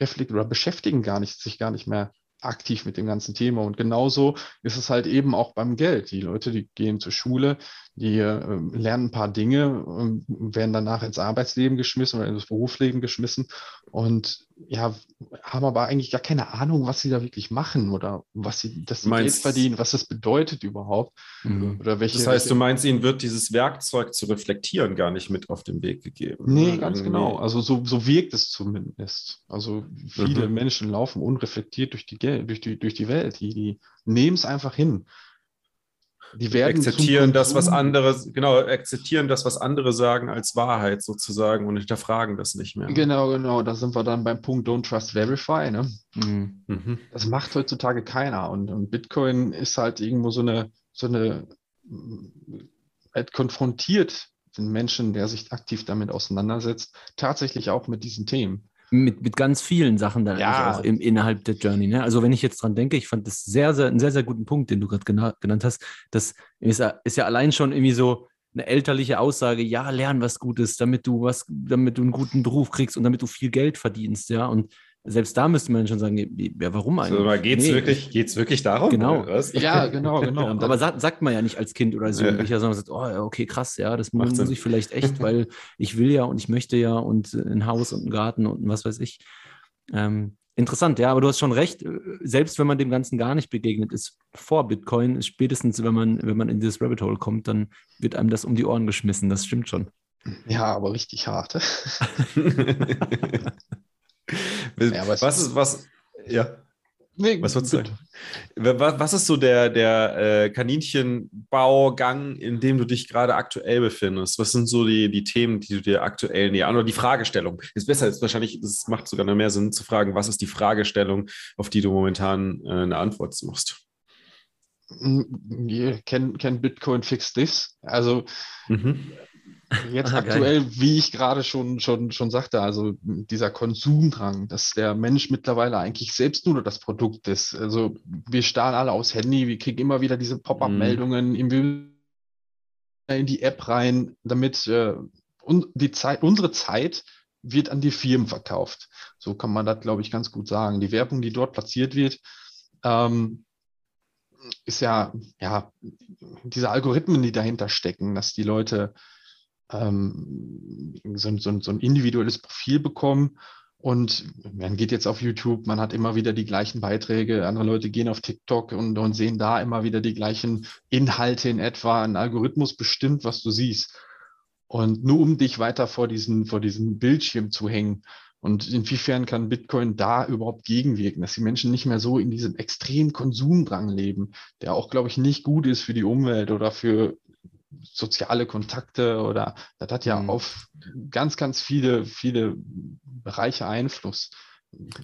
reflektieren oder beschäftigen gar nicht, sich gar nicht mehr aktiv mit dem ganzen Thema. Und genauso ist es halt eben auch beim Geld. Die Leute, die gehen zur Schule, die äh, lernen ein paar Dinge, und werden danach ins Arbeitsleben geschmissen oder ins Berufsleben geschmissen und ja, haben aber eigentlich gar keine Ahnung, was sie da wirklich machen oder was sie, dass sie Meinst- Geld verdienen, was das bedeutet überhaupt Mhm. oder welche. Das heißt, du welche, meinst, ihnen wird dieses Werkzeug zu reflektieren gar nicht mit auf den Weg gegeben. Nee, ne? ganz genau. Also so, so wirkt es zumindest. Also viele Mhm. Menschen laufen unreflektiert durch die, durch die, durch die Welt. Die, die nehmen es einfach hin. Die werden zum akzeptieren das, was andere, genau, akzeptieren das, was andere sagen als Wahrheit sozusagen und hinterfragen das nicht mehr. Genau, genau. Da sind wir dann beim Punkt Don't Trust Verify. Ne? Mhm. Mhm. Das macht heutzutage keiner. Und, und Bitcoin ist halt irgendwo so eine, so eine, halt konfrontiert den Menschen, der sich aktiv damit auseinandersetzt, tatsächlich auch mit diesen Themen. Mit, mit ganz vielen Sachen dann Ja. auch im, innerhalb der Journey. Ne? Also wenn ich jetzt dran denke, ich fand das sehr, sehr, einen sehr, sehr guten Punkt, den du gerade gena genannt hast. Das ist ja, ist ja allein schon irgendwie so eine elterliche Aussage, ja, lern was Gutes, damit du was, damit du einen guten Beruf kriegst und damit du viel Geld verdienst, ja. Und selbst da müsste man schon sagen, ja, warum eigentlich? So, aber geht's Nee. wirklich, geht's wirklich darum? Genau. Ja, genau, genau. Aber sagt, sagt man ja nicht als Kind oder als Ja. Jugendlicher, sondern sagt, oh, ja, okay, krass, ja, das Macht muss Sinn. ich vielleicht echt, weil ich will ja und ich möchte ja und ein Haus und einen Garten und was weiß ich. Ähm, Interessant, ja, aber du hast schon recht. Selbst wenn man dem Ganzen gar nicht begegnet ist vor Bitcoin, spätestens wenn man, wenn man in dieses Rabbit Hole kommt, dann wird einem das um die Ohren geschmissen. Das stimmt schon. Ja, aber richtig hart. ja, was, ist, was, ja. Nee, was, was, was, ist so der, der äh, Kaninchenbaugang, in dem du dich gerade aktuell befindest? Was sind so die, die Themen, die du dir aktuell näher Oder die Fragestellung? Ist besser, ist wahrscheinlich, es macht sogar noch mehr Sinn zu fragen, was ist die Fragestellung, auf die du momentan äh, eine Antwort suchst? Can, can Bitcoin fix this? Also mhm. Jetzt ah, aktuell, geil. wie ich gerade schon, schon, schon sagte, also dieser Konsumdrang, dass der Mensch mittlerweile eigentlich selbst nur das Produkt ist. Also wir starren alle aufs Handy, wir kriegen immer wieder diese Pop-up-Meldungen mhm. in die App rein, damit äh, un die Zeit, unsere Zeit wird an die Firmen verkauft. So kann man das, glaube ich, ganz gut sagen. Die Werbung, die dort platziert wird, ähm, ist ja, ja, diese Algorithmen, die dahinter stecken, dass die Leute ähm, so, so, so ein individuelles Profil bekommen. Und man geht jetzt auf YouTube, man hat immer wieder die gleichen Beiträge. Andere Leute gehen auf TikTok und, und sehen da immer wieder die gleichen Inhalte in etwa. Ein Algorithmus bestimmt, was du siehst. Und nur um dich weiter vor diesen, vor diesen Bildschirm zu hängen. Und inwiefern kann Bitcoin da überhaupt gegenwirken, dass die Menschen nicht mehr so in diesem extremen Konsumdrang leben, der auch, glaube ich, nicht gut ist für die Umwelt oder für soziale Kontakte oder das hat ja mhm. auf ganz, ganz viele, viele Bereiche Einfluss.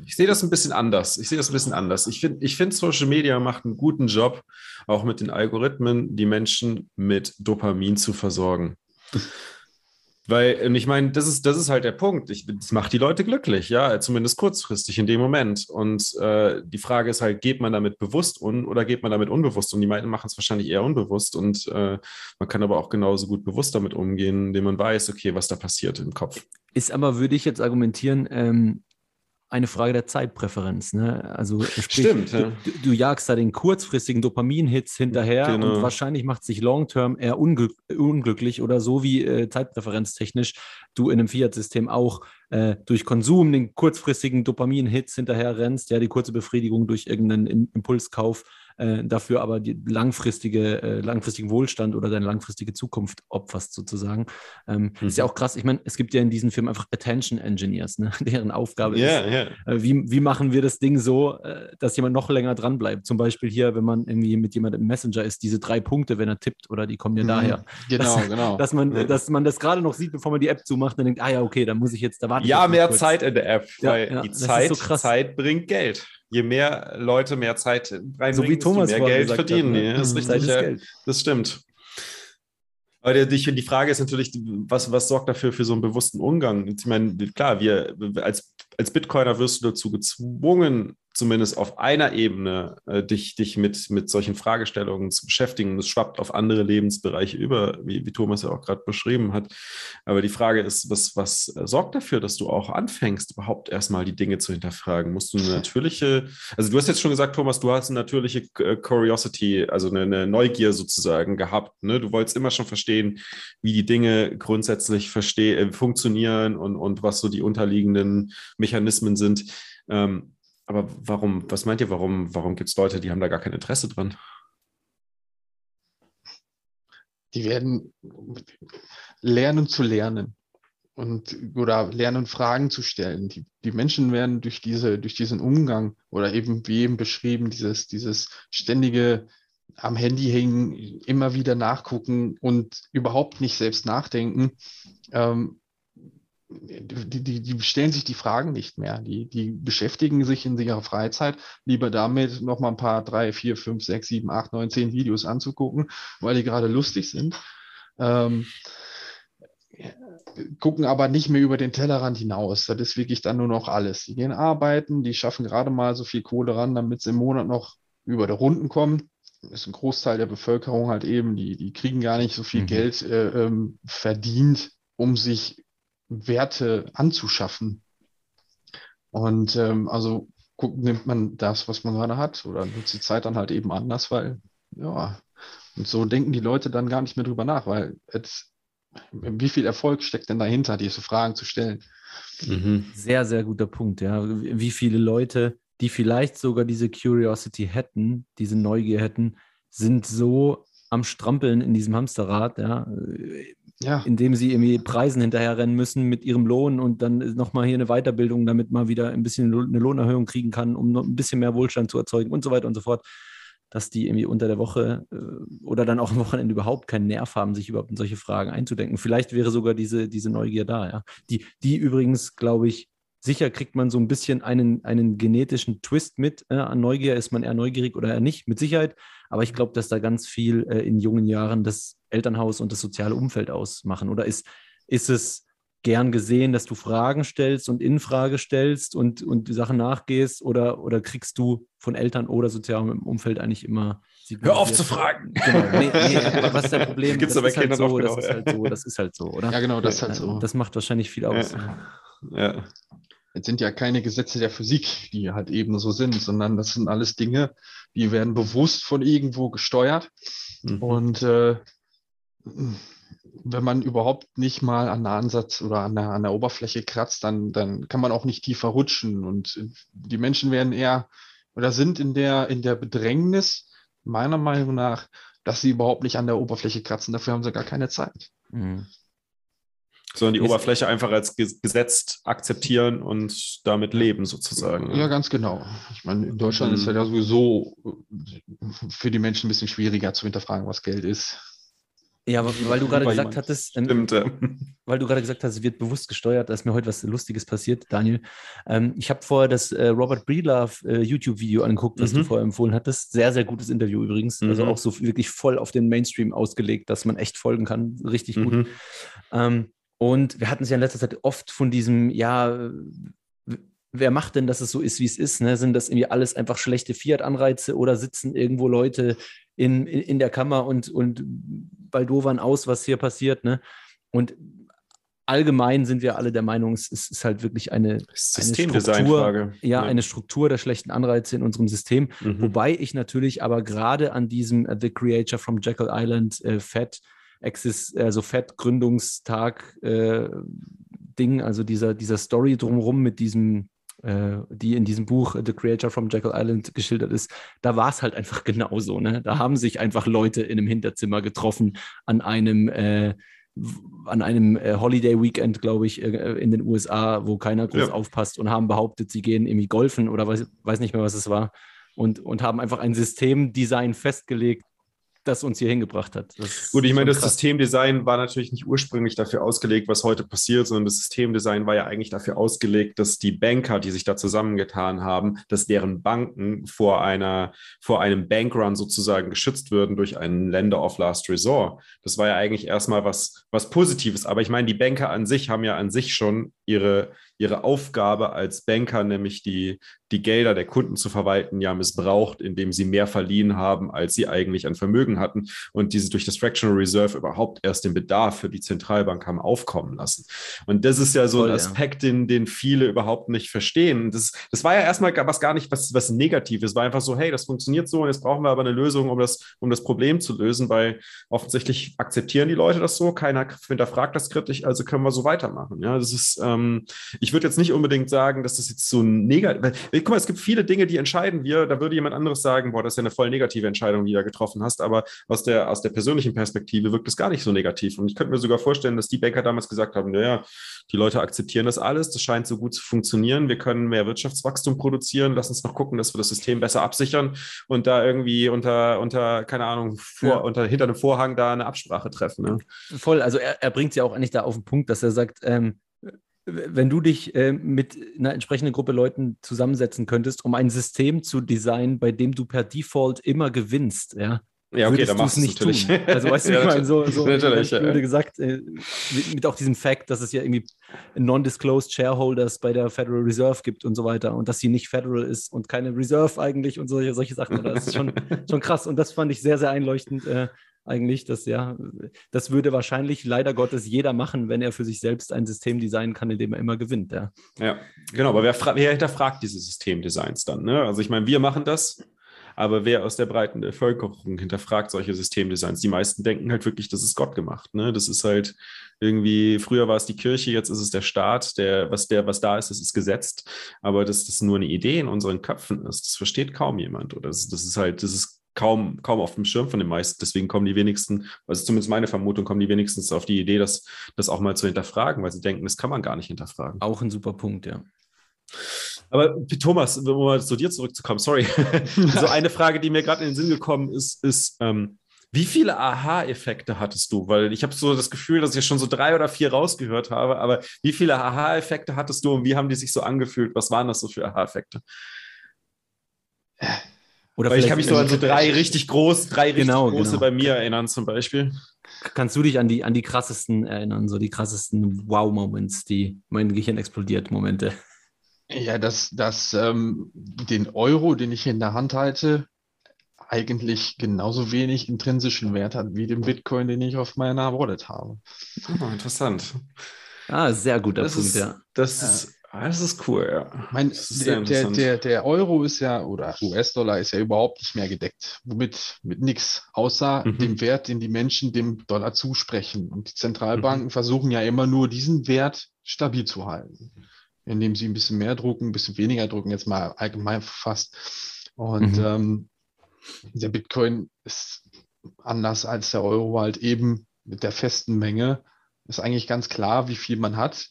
Ich sehe das ein bisschen anders. Ich sehe das ein bisschen anders. Ich finde, ich find, Social Media macht einen guten Job, auch mit den Algorithmen, die Menschen mit Dopamin zu versorgen. Weil, ich meine, das ist, das ist halt der Punkt. Ich, das macht die Leute glücklich, ja, zumindest kurzfristig in dem Moment. Und äh, die Frage ist halt, geht man damit bewusst un oder geht man damit unbewusst? Und die meisten machen es wahrscheinlich eher unbewusst. Und äh, man kann aber auch genauso gut bewusst damit umgehen, indem man weiß, okay, was da passiert im Kopf. Ist aber, würde ich jetzt argumentieren, ähm, eine Frage der Zeitpräferenz. Ne? Also sprich, Stimmt, ja. du, du, jagst da den kurzfristigen Dopamin-Hits hinterher genau. und wahrscheinlich macht sich Long-Term eher unglück, unglücklich oder so wie äh, zeitpräferenztechnisch du in einem Fiat-System auch äh, durch Konsum den kurzfristigen Dopamin-Hits hinterher rennst, ja, die kurze Befriedigung durch irgendeinen Impulskauf äh, dafür aber die langfristige, äh, langfristigen Wohlstand oder deine langfristige Zukunft opferst sozusagen. Ähm, mhm. Ist ja mhm. auch krass. Ich meine, es gibt ja in diesen Firmen einfach Attention Engineers, ne? deren Aufgabe yeah, ist, yeah. Äh, wie, wie machen wir das Ding so, äh, dass jemand noch länger dran bleibt. Zum Beispiel hier, wenn man irgendwie mit jemandem im Messenger ist, diese drei Punkte, wenn er tippt oder die kommen ja mhm. daher. Genau, dass, genau. Dass man, dass man das gerade noch sieht, bevor man die App zumacht, dann denkt, ah ja, okay, dann muss ich jetzt, da warten. Ja, mehr. Zeit in der App, weil ja, die Zeit, so Zeit bringt Geld je mehr Leute mehr Zeit reinbringen, so wie Thomas mehr Geld verdienen. Hat, ne? das, ist richtig, ja, das stimmt. Aber die, die Frage ist natürlich, was, was sorgt dafür für so einen bewussten Umgang? Ich meine, klar, wir als, als Bitcoiner wirst du dazu gezwungen, zumindest auf einer Ebene äh, dich, dich mit, mit solchen Fragestellungen zu beschäftigen. Das schwappt auf andere Lebensbereiche über, wie, wie Thomas ja auch gerade beschrieben hat. Aber die Frage ist, was, was sorgt dafür, dass du auch anfängst, überhaupt erstmal die Dinge zu hinterfragen? Musst du eine natürliche, also du hast jetzt schon gesagt, Thomas, du hast eine natürliche äh, Curiosity, also eine, eine Neugier sozusagen gehabt. Ne? Du wolltest immer schon verstehen, wie die Dinge grundsätzlich versteh äh, funktionieren und, und was so die unterliegenden Mechanismen sind. Ähm, aber warum, was meint ihr, warum, warum gibt es Leute, die haben da gar kein Interesse dran? Die werden lernen zu lernen und oder lernen Fragen zu stellen. Die, die Menschen werden durch diese, durch diesen Umgang oder eben wie eben beschrieben, dieses, dieses ständige am Handy hängen, immer wieder nachgucken und überhaupt nicht selbst nachdenken, ähm, die, die, die stellen sich die Fragen nicht mehr. Die, die beschäftigen sich in ihrer Freizeit lieber damit, noch mal ein paar, drei, vier, fünf, sechs, sieben, acht, neun, zehn Videos anzugucken, weil die gerade lustig sind. Ähm, gucken aber nicht mehr über den Tellerrand hinaus. Das ist wirklich dann nur noch alles. Die gehen arbeiten, die schaffen gerade mal so viel Kohle ran, damit sie im Monat noch über der Runden kommen. Das ist ein Großteil der Bevölkerung halt eben, die, die kriegen gar nicht so viel mhm. Geld äh, ähm, verdient, um sich Werte anzuschaffen. Und ähm, also guck, nimmt man das, was man gerade hat, oder nutzt die Zeit dann halt eben anders, weil, ja, und so denken die Leute dann gar nicht mehr drüber nach, weil es wie viel Erfolg steckt denn dahinter, diese Fragen zu stellen? Mhm. Sehr, sehr guter Punkt, ja. Wie viele Leute, die vielleicht sogar diese Curiosity hätten, diese Neugier hätten, sind so am Strampeln in diesem Hamsterrad, ja, ja. indem sie irgendwie Preisen hinterherrennen müssen mit ihrem Lohn und dann nochmal hier eine Weiterbildung, damit man wieder ein bisschen eine Lohnerhöhung kriegen kann, um noch ein bisschen mehr Wohlstand zu erzeugen und so weiter und so fort dass die irgendwie unter der Woche äh, oder dann auch am Wochenende überhaupt keinen Nerv haben, sich überhaupt in solche Fragen einzudenken. Vielleicht wäre sogar diese, diese Neugier da, ja. Die, die übrigens, glaube ich, sicher kriegt man so ein bisschen einen, einen genetischen Twist mit. Äh, an Neugier ist man eher neugierig oder eher nicht, mit Sicherheit. Aber ich glaube, dass da ganz viel äh, in jungen Jahren das Elternhaus und das soziale Umfeld ausmachen. Oder ist, ist es gern gesehen, dass du Fragen stellst und in Frage stellst und, und die Sachen nachgehst oder, oder kriegst du von Eltern oder sozialem Umfeld eigentlich immer Hör auf zu fragen. Genau. Nee, nee, was ist das Problem? Gibt's das, ist halt so, genau, das ist halt so, das ist halt so, oder? Ja, genau, das ist halt so. Das macht wahrscheinlich viel aus. Ja. ja. Es sind ja keine Gesetze der Physik, die halt eben so sind, sondern das sind alles Dinge, die werden bewusst von irgendwo gesteuert. Mhm. Und äh, wenn man überhaupt nicht mal an der Ansatz oder an der, an der Oberfläche kratzt, dann, dann kann man auch nicht tiefer rutschen. Und die Menschen werden eher oder sind in der, in der Bedrängnis, meiner Meinung nach, dass sie überhaupt nicht an der Oberfläche kratzen. Dafür haben sie gar keine Zeit. Mhm. Sondern die Oberfläche einfach als gesetzt akzeptieren und damit leben, sozusagen. Ja, ganz genau. Ich meine, in Deutschland mhm. ist ja sowieso für die Menschen ein bisschen schwieriger zu hinterfragen, was Geld ist. Ja, weil du gerade gesagt hattest, ähm, Stimmt, ja. weil du gerade gesagt hast, es wird bewusst gesteuert, da ist mir heute was Lustiges passiert, Daniel. Ähm, ich habe vorher das äh, Robert Breedlove äh, YouTube-Video angeguckt, was mhm. du vorher empfohlen hattest. Sehr, sehr gutes Interview übrigens. Also mhm. Also auch so wirklich voll auf den Mainstream ausgelegt, dass man echt folgen kann. Richtig gut. Mhm. Ähm, und wir hatten es ja in letzter Zeit oft von diesem, ja, wer macht denn, dass es so ist, wie es ist? Ne? Sind das irgendwie alles einfach schlechte Fiat-Anreize oder sitzen irgendwo Leute in, in, in, der Kammer und, und baldowern aus, was hier passiert? Ne? Und allgemein sind wir alle der Meinung, es ist halt wirklich eine, Struktur, ja, ja, eine Struktur der schlechten Anreize in unserem System. Mhm. Wobei ich natürlich aber gerade an diesem uh, The Creator from Jekyll Island äh, Fed Exis, also Fed Gründungstag äh, Ding, also dieser, dieser Story drumherum mit diesem äh, die in diesem Buch The Creator from Jekyll Island geschildert ist, da war es halt einfach genauso. Ne? Da haben sich einfach Leute in einem Hinterzimmer getroffen an einem äh, an einem äh, Holiday Weekend, glaube ich, äh, in den USA, wo keiner groß ja. aufpasst und haben behauptet, sie gehen irgendwie golfen oder weiß, weiß nicht mehr, was es war. Und, und haben einfach ein Systemdesign festgelegt, das uns hier hingebracht hat. Gut, ich meine, das krass. Systemdesign war natürlich nicht ursprünglich dafür ausgelegt, was heute passiert, sondern das Systemdesign war ja eigentlich dafür ausgelegt, dass die Banker, die sich da zusammengetan haben, dass deren Banken vor einer, vor einem Bankrun sozusagen geschützt würden durch einen Lender of Last Resort. Das war ja eigentlich erstmal was, was Positives. Aber ich meine, die Banker an sich haben ja an sich schon ihre, ihre Aufgabe als Banker, nämlich die, die Gelder der Kunden zu verwalten, ja missbraucht, indem sie mehr verliehen haben, als sie eigentlich an Vermögen hatten und diese durch das Fractional Reserve überhaupt erst den Bedarf für die Zentralbank haben aufkommen lassen. Und das ist ja so Voll, ein Aspekt, ja. den, den viele überhaupt nicht verstehen. Das, das war ja erstmal was gar nicht was, was Negatives. Es war einfach so, hey, das funktioniert so und jetzt brauchen wir aber eine Lösung, um das, um das Problem zu lösen, weil offensichtlich akzeptieren die Leute das so, keiner hinterfragt das kritisch, also können wir so weitermachen. Ja, das ist, ähm, ich würde jetzt nicht unbedingt sagen, dass das jetzt so negativ, guck mal, es gibt viele Dinge, die entscheiden wir. Da würde jemand anderes sagen, boah, das ist ja eine voll negative Entscheidung, die du da getroffen hast. Aber aus der, aus der persönlichen Perspektive wirkt es gar nicht so negativ. Und ich könnte mir sogar vorstellen, dass die Banker damals gesagt haben, naja, die Leute akzeptieren das alles, das scheint so gut zu funktionieren. Wir können mehr Wirtschaftswachstum produzieren. Lass uns noch gucken, dass wir das System besser absichern und da irgendwie unter, unter keine Ahnung, vor, ja. unter, hinter einem Vorhang da eine Absprache treffen. Ne? Voll, also er, er bringt es ja auch eigentlich da auf den Punkt, dass er sagt, ähm, wenn du dich äh, mit einer entsprechenden Gruppe Leuten zusammensetzen könntest, um ein System zu designen, bei dem du per Default immer gewinnst, ja, ja, okay, dann machst du es nicht tun. Also weißt du, ja, ich meine, so, so natürlich, ja. gesagt, äh, mit, mit, auch diesem Fakt, dass es ja irgendwie non-disclosed Shareholders bei der Federal Reserve gibt und so weiter und dass sie nicht Federal ist und keine Reserve eigentlich und solche, solche Sachen. Das ist schon, schon krass und das fand ich sehr, sehr einleuchtend, äh, eigentlich. Das, ja, das würde wahrscheinlich leider Gottes jeder machen, wenn er für sich selbst ein System designen kann, in dem er immer gewinnt. Ja, ja genau. Aber wer, wer hinterfragt diese Systemdesigns dann? Ne? Also ich meine, wir machen das. Aber wer aus der breiten Bevölkerung hinterfragt solche Systemdesigns? Die meisten denken halt wirklich, das ist Gott gemacht. Ne? Das ist halt irgendwie, früher war es die Kirche, jetzt ist es der Staat, der, was, der, was da ist, das ist gesetzt. Aber dass das nur eine Idee in unseren Köpfen ist, das versteht kaum jemand. Oder das, das ist halt, das ist kaum, kaum auf dem Schirm von den meisten. Deswegen kommen die wenigsten, also zumindest meine Vermutung, kommen die wenigstens auf die Idee, das, das auch mal zu hinterfragen, weil sie denken, das kann man gar nicht hinterfragen. Auch ein super Punkt, ja. Aber Thomas, um mal zu dir zurückzukommen, sorry. so eine Frage, die mir gerade in den Sinn gekommen ist, ist, ähm, wie viele Aha-Effekte hattest du? Weil ich habe so das Gefühl, dass ich schon so drei oder vier rausgehört habe, aber wie viele Aha-Effekte hattest du und wie haben die sich so angefühlt? Was waren das so für Aha-Effekte? Oder Weil ich kann mich so an so drei richtig groß, drei richtig genau, große genau. bei mir erinnern zum Beispiel. Kannst du dich an die, an die krassesten erinnern, so die krassesten Wow-Moments, die mein Gehirn explodiert, Momente? Ja, dass, dass ähm, den Euro, den ich in der Hand halte, eigentlich genauso wenig intrinsischen Wert hat wie den Bitcoin, den ich auf meiner Wallet habe. Oh, interessant. Ah, sehr guter das Punkt, ist, ja. Das ist Ah, das ist cool, ja. Mein, der, der, der, der, Euro ist ja, oder US-Dollar ist ja überhaupt nicht mehr gedeckt. Womit? Mit nichts, außer mhm. dem Wert, den die Menschen dem Dollar zusprechen. Und die Zentralbanken mhm. versuchen ja immer nur, diesen Wert stabil zu halten. Indem sie ein bisschen mehr drucken, ein bisschen weniger drucken, jetzt mal allgemein verfasst. Und mhm. ähm, der Bitcoin ist anders als der Euro halt eben mit der festen Menge. Ist eigentlich ganz klar, wie viel man hat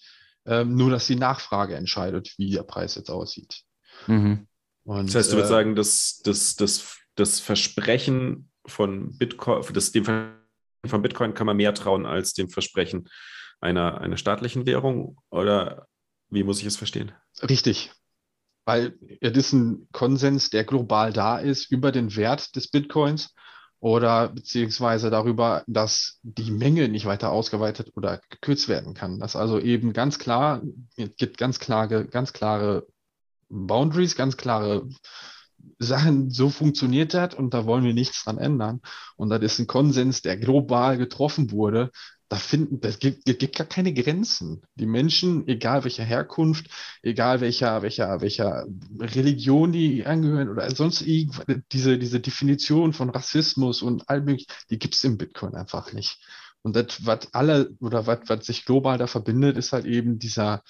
ähm, nur dass die Nachfrage entscheidet, wie der Preis jetzt aussieht. Mhm. Und, das heißt, du würdest äh, sagen, dass, dass, dass das Versprechen von Bitcoin, das, dem von Bitcoin kann man mehr trauen als dem Versprechen einer, einer staatlichen Währung? Oder wie muss ich es verstehen? Richtig. Weil es ist ein Konsens, der global da ist über den Wert des Bitcoins oder beziehungsweise darüber, dass die Menge nicht weiter ausgeweitet oder gekürzt werden kann. Dass also eben ganz klar, es gibt ganz klare, ganz klare Boundaries, ganz klare Sachen, so funktioniert das und da wollen wir nichts dran ändern. Und das ist ein Konsens, der global getroffen wurde, da finden, es gibt, gibt gar keine Grenzen. Die Menschen, egal welcher Herkunft, egal welcher, welcher, welcher Religion die angehören oder sonst irgendwas, diese, diese Definition von Rassismus und all die gibt es im Bitcoin einfach nicht. Und das, was alle oder was, was sich global da verbindet, ist halt eben dieser,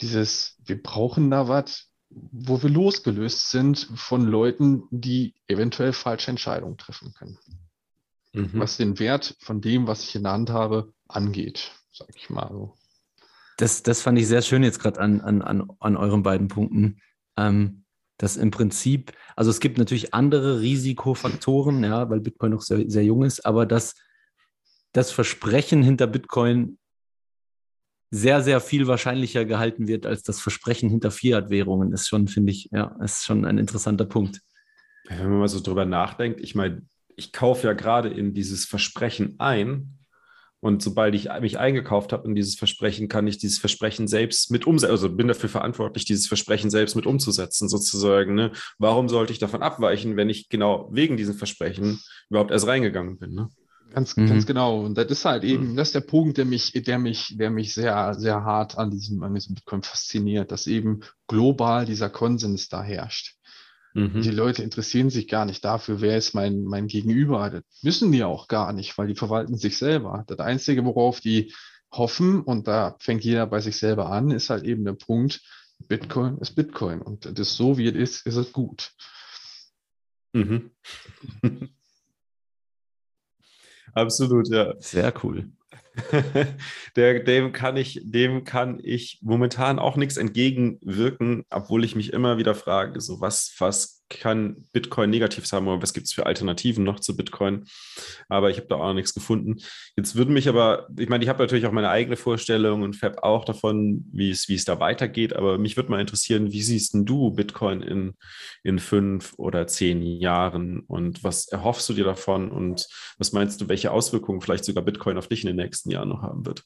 dieses, wir brauchen da was, wo wir losgelöst sind von Leuten, die eventuell falsche Entscheidungen treffen können mhm. was den Wert von dem, was ich in der Hand habe, angeht, sag ich mal so. Das, das fand ich sehr schön jetzt gerade an, an, an, an euren beiden Punkten. Ähm, dass im Prinzip, also es gibt natürlich andere Risikofaktoren, ja, weil Bitcoin noch sehr, sehr jung ist, aber dass das Versprechen hinter Bitcoin sehr, sehr viel wahrscheinlicher gehalten wird als das Versprechen hinter Fiat-Währungen, ist schon, finde ich, ja, ist schon ein interessanter Punkt. Wenn man mal so drüber nachdenkt, ich meine, ich kaufe ja gerade in dieses Versprechen ein. Und sobald ich mich eingekauft habe in dieses Versprechen, kann ich dieses Versprechen selbst mit umsetzen, also bin dafür verantwortlich, dieses Versprechen selbst mit umzusetzen, sozusagen. Ne? Warum sollte ich davon abweichen, wenn ich genau wegen diesem Versprechen überhaupt erst reingegangen bin? Ne? Ganz, mhm. ganz genau. Und das ist halt eben, mhm. das ist der Punkt, der mich, der mich, der mich sehr, sehr hart an diesem, an diesem Bitcoin fasziniert, dass eben global dieser Konsens da herrscht. Mhm. Die Leute interessieren sich gar nicht dafür, wer ist mein, mein Gegenüber. Das müssen die auch gar nicht, weil die verwalten sich selber. Das Einzige, worauf die hoffen, und da fängt jeder bei sich selber an, ist halt eben der Punkt, Bitcoin ist Bitcoin. Und das ist so, wie es ist, ist es gut. Mhm. Absolut, ja. Sehr cool. Der, dem, kann ich, dem kann ich momentan auch nichts entgegenwirken, obwohl ich mich immer wieder frage, so was, was kann Bitcoin negativ haben oder was gibt es für Alternativen noch zu Bitcoin? Aber ich habe da auch noch nichts gefunden. Jetzt würden mich aber, ich meine, ich habe natürlich auch meine eigene Vorstellung und Fab auch davon, wie es, wie es da weitergeht, aber mich würde mal interessieren, wie siehst du Bitcoin in, in fünf oder zehn Jahren und was erhoffst du dir davon und was meinst du, welche Auswirkungen vielleicht sogar Bitcoin auf dich in den nächsten Jahren noch haben wird?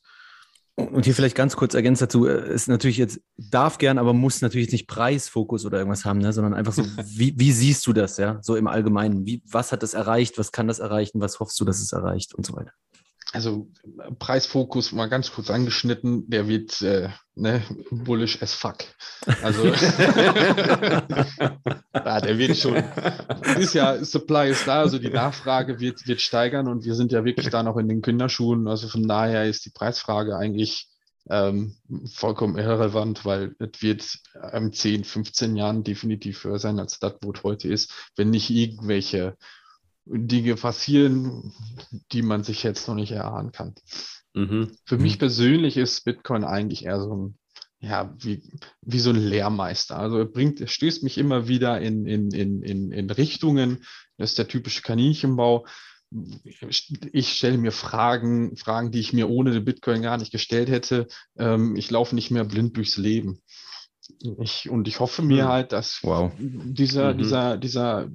Und hier vielleicht ganz kurz ergänzt dazu, äh, ist natürlich jetzt, darf gern, aber muss natürlich nicht Preisfokus oder irgendwas haben, ne? sondern einfach so, wie, wie siehst du das, ja, so im Allgemeinen? Wie, was hat das erreicht, was kann das erreichen, was hoffst du, dass es erreicht und so weiter? Also Preisfokus mal ganz kurz angeschnitten, der wird äh, ne, bullish as fuck. Also ja, der wird schon. Dieses Jahr Supply ist da, also die Nachfrage wird, wird steigern und wir sind ja wirklich da noch in den Kinderschuhen. Also von daher ist die Preisfrage eigentlich ähm, vollkommen irrelevant, weil es wird in 10, 15 Jahren definitiv höher sein, als das, wo es heute ist, wenn nicht irgendwelche Dinge passieren, die man sich jetzt noch nicht erahnen kann. Mhm. Für mich persönlich ist Bitcoin eigentlich eher so ein, ja, wie, wie so ein Lehrmeister. Also er bringt, er stößt mich immer wieder in, in, in, in, in Richtungen. Das ist der typische Kaninchenbau. Ich stelle mir Fragen, Fragen, die ich mir ohne den Bitcoin gar nicht gestellt hätte. Ähm, ich laufe nicht mehr blind durchs Leben. Ich, und ich hoffe mir hm. halt, dass wow. dieser, mhm. dieser, dieser,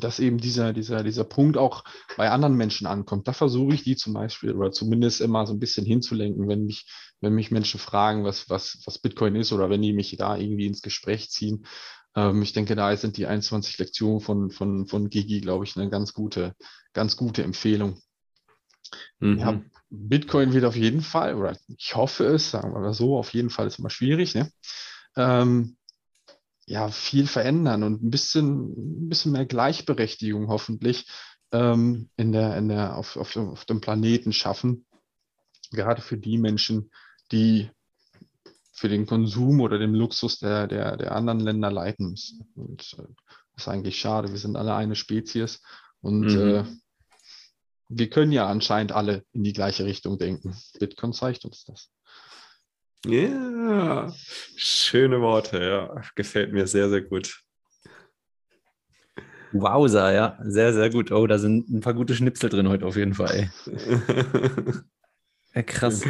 dass eben dieser, dieser, dieser Punkt auch bei anderen Menschen ankommt. Da versuche ich die zum Beispiel oder zumindest immer so ein bisschen hinzulenken, wenn mich, wenn mich Menschen fragen, was, was, was Bitcoin ist oder wenn die mich da irgendwie ins Gespräch ziehen. Ähm, ich denke, da sind die 21 Lektionen von, von, von Gigi, glaube ich, eine ganz gute, ganz gute Empfehlung. Mhm. Ja, Bitcoin wird auf jeden Fall, oder ich hoffe es, sagen wir mal so, auf jeden Fall ist immer schwierig, ne? ähm, ja, viel verändern und ein bisschen, ein bisschen mehr Gleichberechtigung hoffentlich ähm, in der, in der, auf, auf, auf dem Planeten schaffen. Gerade für die Menschen, die für den Konsum oder den Luxus der, der, der anderen Länder leiten müssen. Und äh, das ist eigentlich schade. Wir sind alle eine Spezies und mhm. äh, wir können ja anscheinend alle in die gleiche Richtung denken. Bitcoin zeigt uns das. Ja, schöne Worte, ja. Gefällt mir sehr, sehr gut. Wowser, ja. Sehr, sehr gut. Oh, da sind ein paar gute Schnipsel drin heute auf jeden Fall. ja, krass.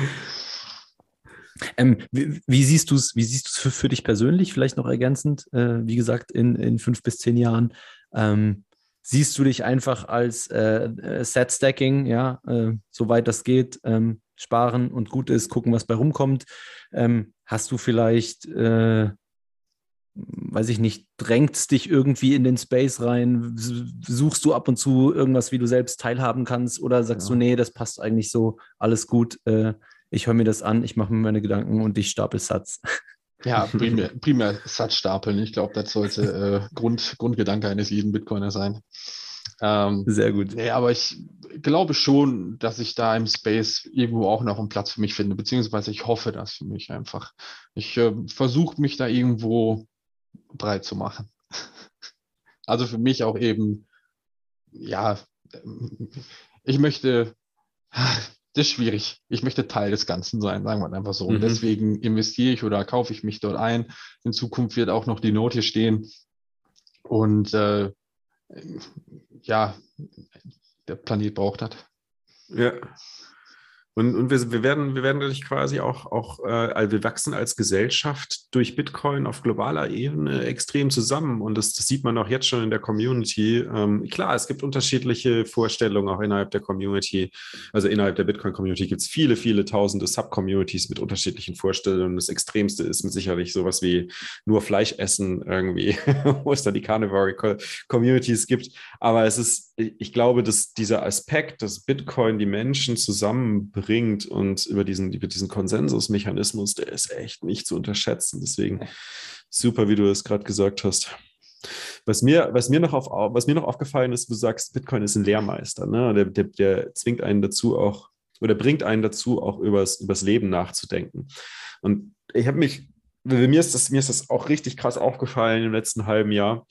Ähm, wie, wie, siehst du es, wie siehst du es für, für, dich persönlich, vielleicht noch ergänzend, äh, wie gesagt, in, in fünf bis zehn Jahren? Ähm, siehst du dich einfach als äh, äh Set-Stacking, ja, äh, soweit das geht, ähm, sparen und gut ist, gucken, was bei rumkommt. Ähm, hast du vielleicht, äh, weiß ich nicht, drängt dich irgendwie in den Space rein? Suchst du ab und zu irgendwas, wie du selbst teilhaben kannst? Oder sagst ja. du, nee, das passt eigentlich so, alles gut, äh, ich höre mir das an, ich mache mir meine Gedanken und ich stapel Satz? Ja, primär, primär Satz stapeln. Ich glaube, das sollte äh, Grund, Grundgedanke eines jeden Bitcoiner sein. Ähm, Sehr gut. Nee, aber ich glaube schon, dass ich da im Space irgendwo auch noch einen Platz für mich finde, beziehungsweise ich hoffe das für mich einfach. Ich äh, versuche mich da irgendwo breit zu machen. also für mich auch eben, ja, ich möchte, das ist schwierig. Ich möchte Teil des Ganzen sein, sagen wir einfach so. Mhm. Und deswegen investiere ich oder kaufe ich mich dort ein. In Zukunft wird auch noch die Note hier stehen. Und äh, ja, der Planet braucht hat. Ja. Und, und wir, wir, werden, wir werden dadurch quasi auch, auch äh, wir wachsen als Gesellschaft durch Bitcoin auf globaler Ebene extrem zusammen. Und das, das sieht man auch jetzt schon in der Community. Ähm, klar, es gibt unterschiedliche Vorstellungen auch innerhalb der Community. Also innerhalb der Bitcoin-Community gibt es viele, viele tausende Sub-Communities mit unterschiedlichen Vorstellungen. Das Extremste ist mit sicherlich sowas wie nur Fleisch essen irgendwie, wo es da die Carnivore-Communities gibt. Aber es ist, ich glaube, dass dieser Aspekt, dass Bitcoin die Menschen zusammenbringt, bringt und über diesen, über diesen Konsensusmechanismus, der ist echt nicht zu unterschätzen. Deswegen super, wie du es gerade gesagt hast. Was mir, was, mir noch auf, was mir noch aufgefallen ist, du sagst, Bitcoin ist ein Lehrmeister. Ne? Der, der, der zwingt einen dazu auch, oder bringt einen dazu, auch übers, übers Leben nachzudenken. Und ich habe mich, mir ist, das, mir ist das auch richtig krass aufgefallen im letzten halben Jahr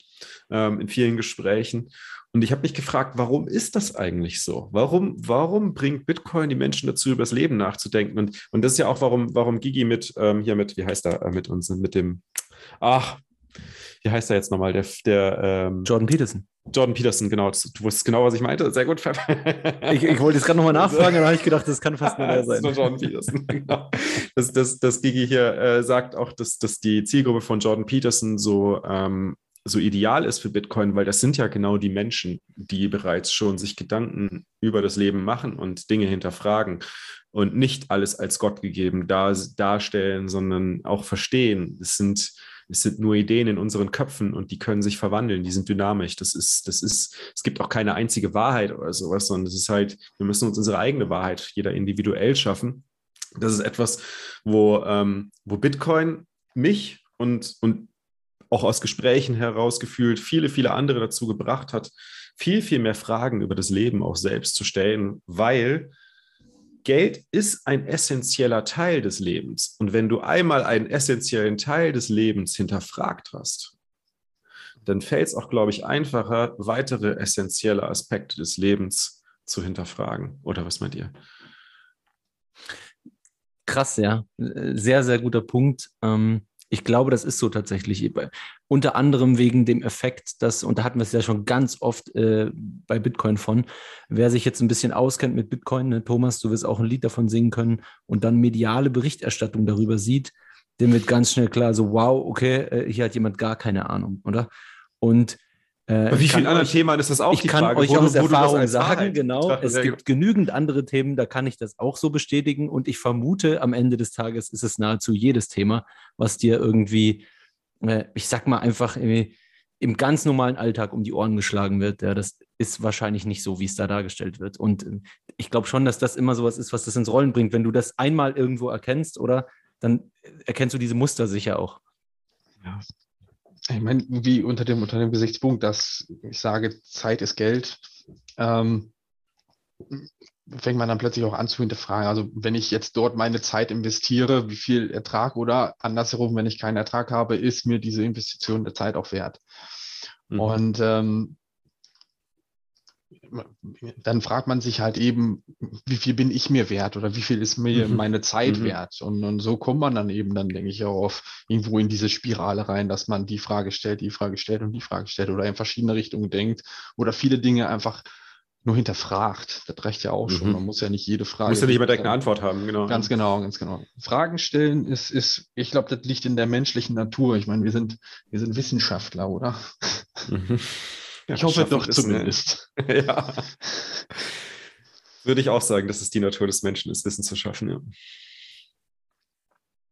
ähm, in vielen Gesprächen. Und ich habe mich gefragt, warum ist das eigentlich so? Warum, warum bringt Bitcoin die Menschen dazu, über das Leben nachzudenken? Und, und das ist ja auch, warum, warum Gigi mit, ähm, hier mit, wie heißt er, äh, mit uns, mit dem, ach, wie heißt er jetzt nochmal, der, der ähm, Jordan Peterson. Jordan Peterson, genau. Du wusstest genau, was ich meinte. Sehr gut. ich, ich wollte jetzt gerade nochmal nachfragen, dann habe ich gedacht, das kann fast nur der sein. Das Jordan Peterson, genau. Das, das, das Gigi hier äh, sagt auch, dass, dass die Zielgruppe von Jordan Peterson so ähm, so ideal ist für Bitcoin, weil das sind ja genau die Menschen, die bereits schon sich Gedanken über das Leben machen und Dinge hinterfragen und nicht alles als Gott gegeben dar, darstellen, sondern auch verstehen. Es sind Es sind nur Ideen in unseren Köpfen und die können sich verwandeln, die sind dynamisch. Das ist, das ist, es gibt auch keine einzige Wahrheit oder sowas, sondern es ist halt, wir müssen uns unsere eigene Wahrheit jeder individuell schaffen. Das ist etwas, wo, ähm, wo Bitcoin mich und, und auch aus Gesprächen herausgefühlt viele, viele andere dazu gebracht hat, viel, viel mehr Fragen über das Leben auch selbst zu stellen, weil Geld ist ein essentieller Teil des Lebens. Und wenn du einmal einen essentiellen Teil des Lebens hinterfragt hast, dann fällt es auch, glaube ich, einfacher, weitere essentielle Aspekte des Lebens zu hinterfragen. Oder was meint ihr? Krass, ja. Sehr, sehr guter Punkt. Ähm, ich glaube, das ist so tatsächlich. Unter anderem wegen dem Effekt, dass, und da hatten wir es ja schon ganz oft äh, bei Bitcoin von, wer sich jetzt ein bisschen auskennt mit Bitcoin, ne, Thomas, du wirst auch ein Lied davon singen können und dann mediale Berichterstattung darüber sieht, dem wird ganz schnell klar, so wow, okay, äh, hier hat jemand gar keine Ahnung, oder? Und äh, Bei wie vielen anderen Themen ist das auch ich die kann euch aus Erfahrung sagen, genau. Es gibt genügend andere Themen, da kann ich das auch so bestätigen. Und ich vermute, am Ende des Tages ist es nahezu jedes Thema, was dir irgendwie, äh, ich sag mal einfach im ganz normalen Alltag um die Ohren geschlagen wird. Ja, das ist wahrscheinlich nicht so, wie es da dargestellt wird. Und äh, ich glaube schon, dass das immer sowas ist, was das ins Rollen bringt. Wenn du das einmal irgendwo erkennst, oder dann erkennst du diese Muster sicher auch. Ja, ich meine, wie unter dem, unter dem Gesichtspunkt, dass ich sage, Zeit ist Geld, ähm, fängt man dann plötzlich auch an zu hinterfragen. Also wenn ich jetzt dort meine Zeit investiere, wie viel Ertrag oder andersherum, wenn ich keinen Ertrag habe, ist mir diese Investition der Zeit auch wert. Mhm. Und ähm, dann fragt man sich halt eben, wie viel bin ich mir wert oder wie viel ist mir mhm. meine Zeit mhm. wert? Und, und, so kommt man dann eben dann, denke ich, auch auf irgendwo in diese Spirale rein, dass man die Frage stellt, die Frage stellt und die Frage stellt oder in verschiedene Richtungen denkt oder viele Dinge einfach nur hinterfragt. Das reicht ja auch schon. Mhm. Man muss ja nicht jede Frage. Muss ja nicht immer direkt eine Antwort haben, genau. Ganz genau, ganz genau. Fragen stellen ist, ist ich glaube, das liegt in der menschlichen Natur. Ich meine, wir sind, wir sind Wissenschaftler, oder? Mhm. Ja, ich hoffe doch zumindest. ja. Würde ich auch sagen, dass es die Natur des Menschen ist, Wissen zu schaffen, ja.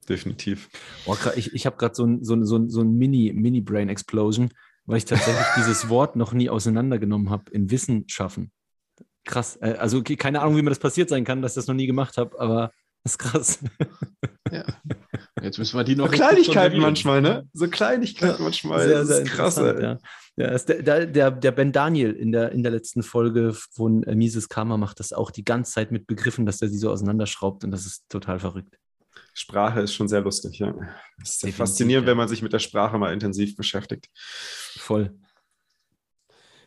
Definitiv. Oh, ich ich habe gerade so ein, so ein, so ein, so ein Mini, Mini-Brain-Explosion, weil ich tatsächlich dieses Wort noch nie auseinandergenommen habe in Wissen schaffen. Krass. Äh, also keine Ahnung, wie mir das passiert sein kann, dass ich das noch nie gemacht habe, aber das ist krass. Ja. Jetzt müssen wir die noch. So Kleinigkeiten manchmal, ne? So Kleinigkeiten ja, manchmal. Sehr, sehr das ist krass. Ja. Ja, ist der, der, der Ben Daniel in der, in der letzten Folge von äh, Mises Karma macht das auch die ganze Zeit mit Begriffen, dass er sie so auseinanderschraubt und das ist total verrückt. Sprache ist schon sehr lustig, ja. Es ist faszinierend, ja. wenn man sich mit der Sprache mal intensiv beschäftigt. Voll.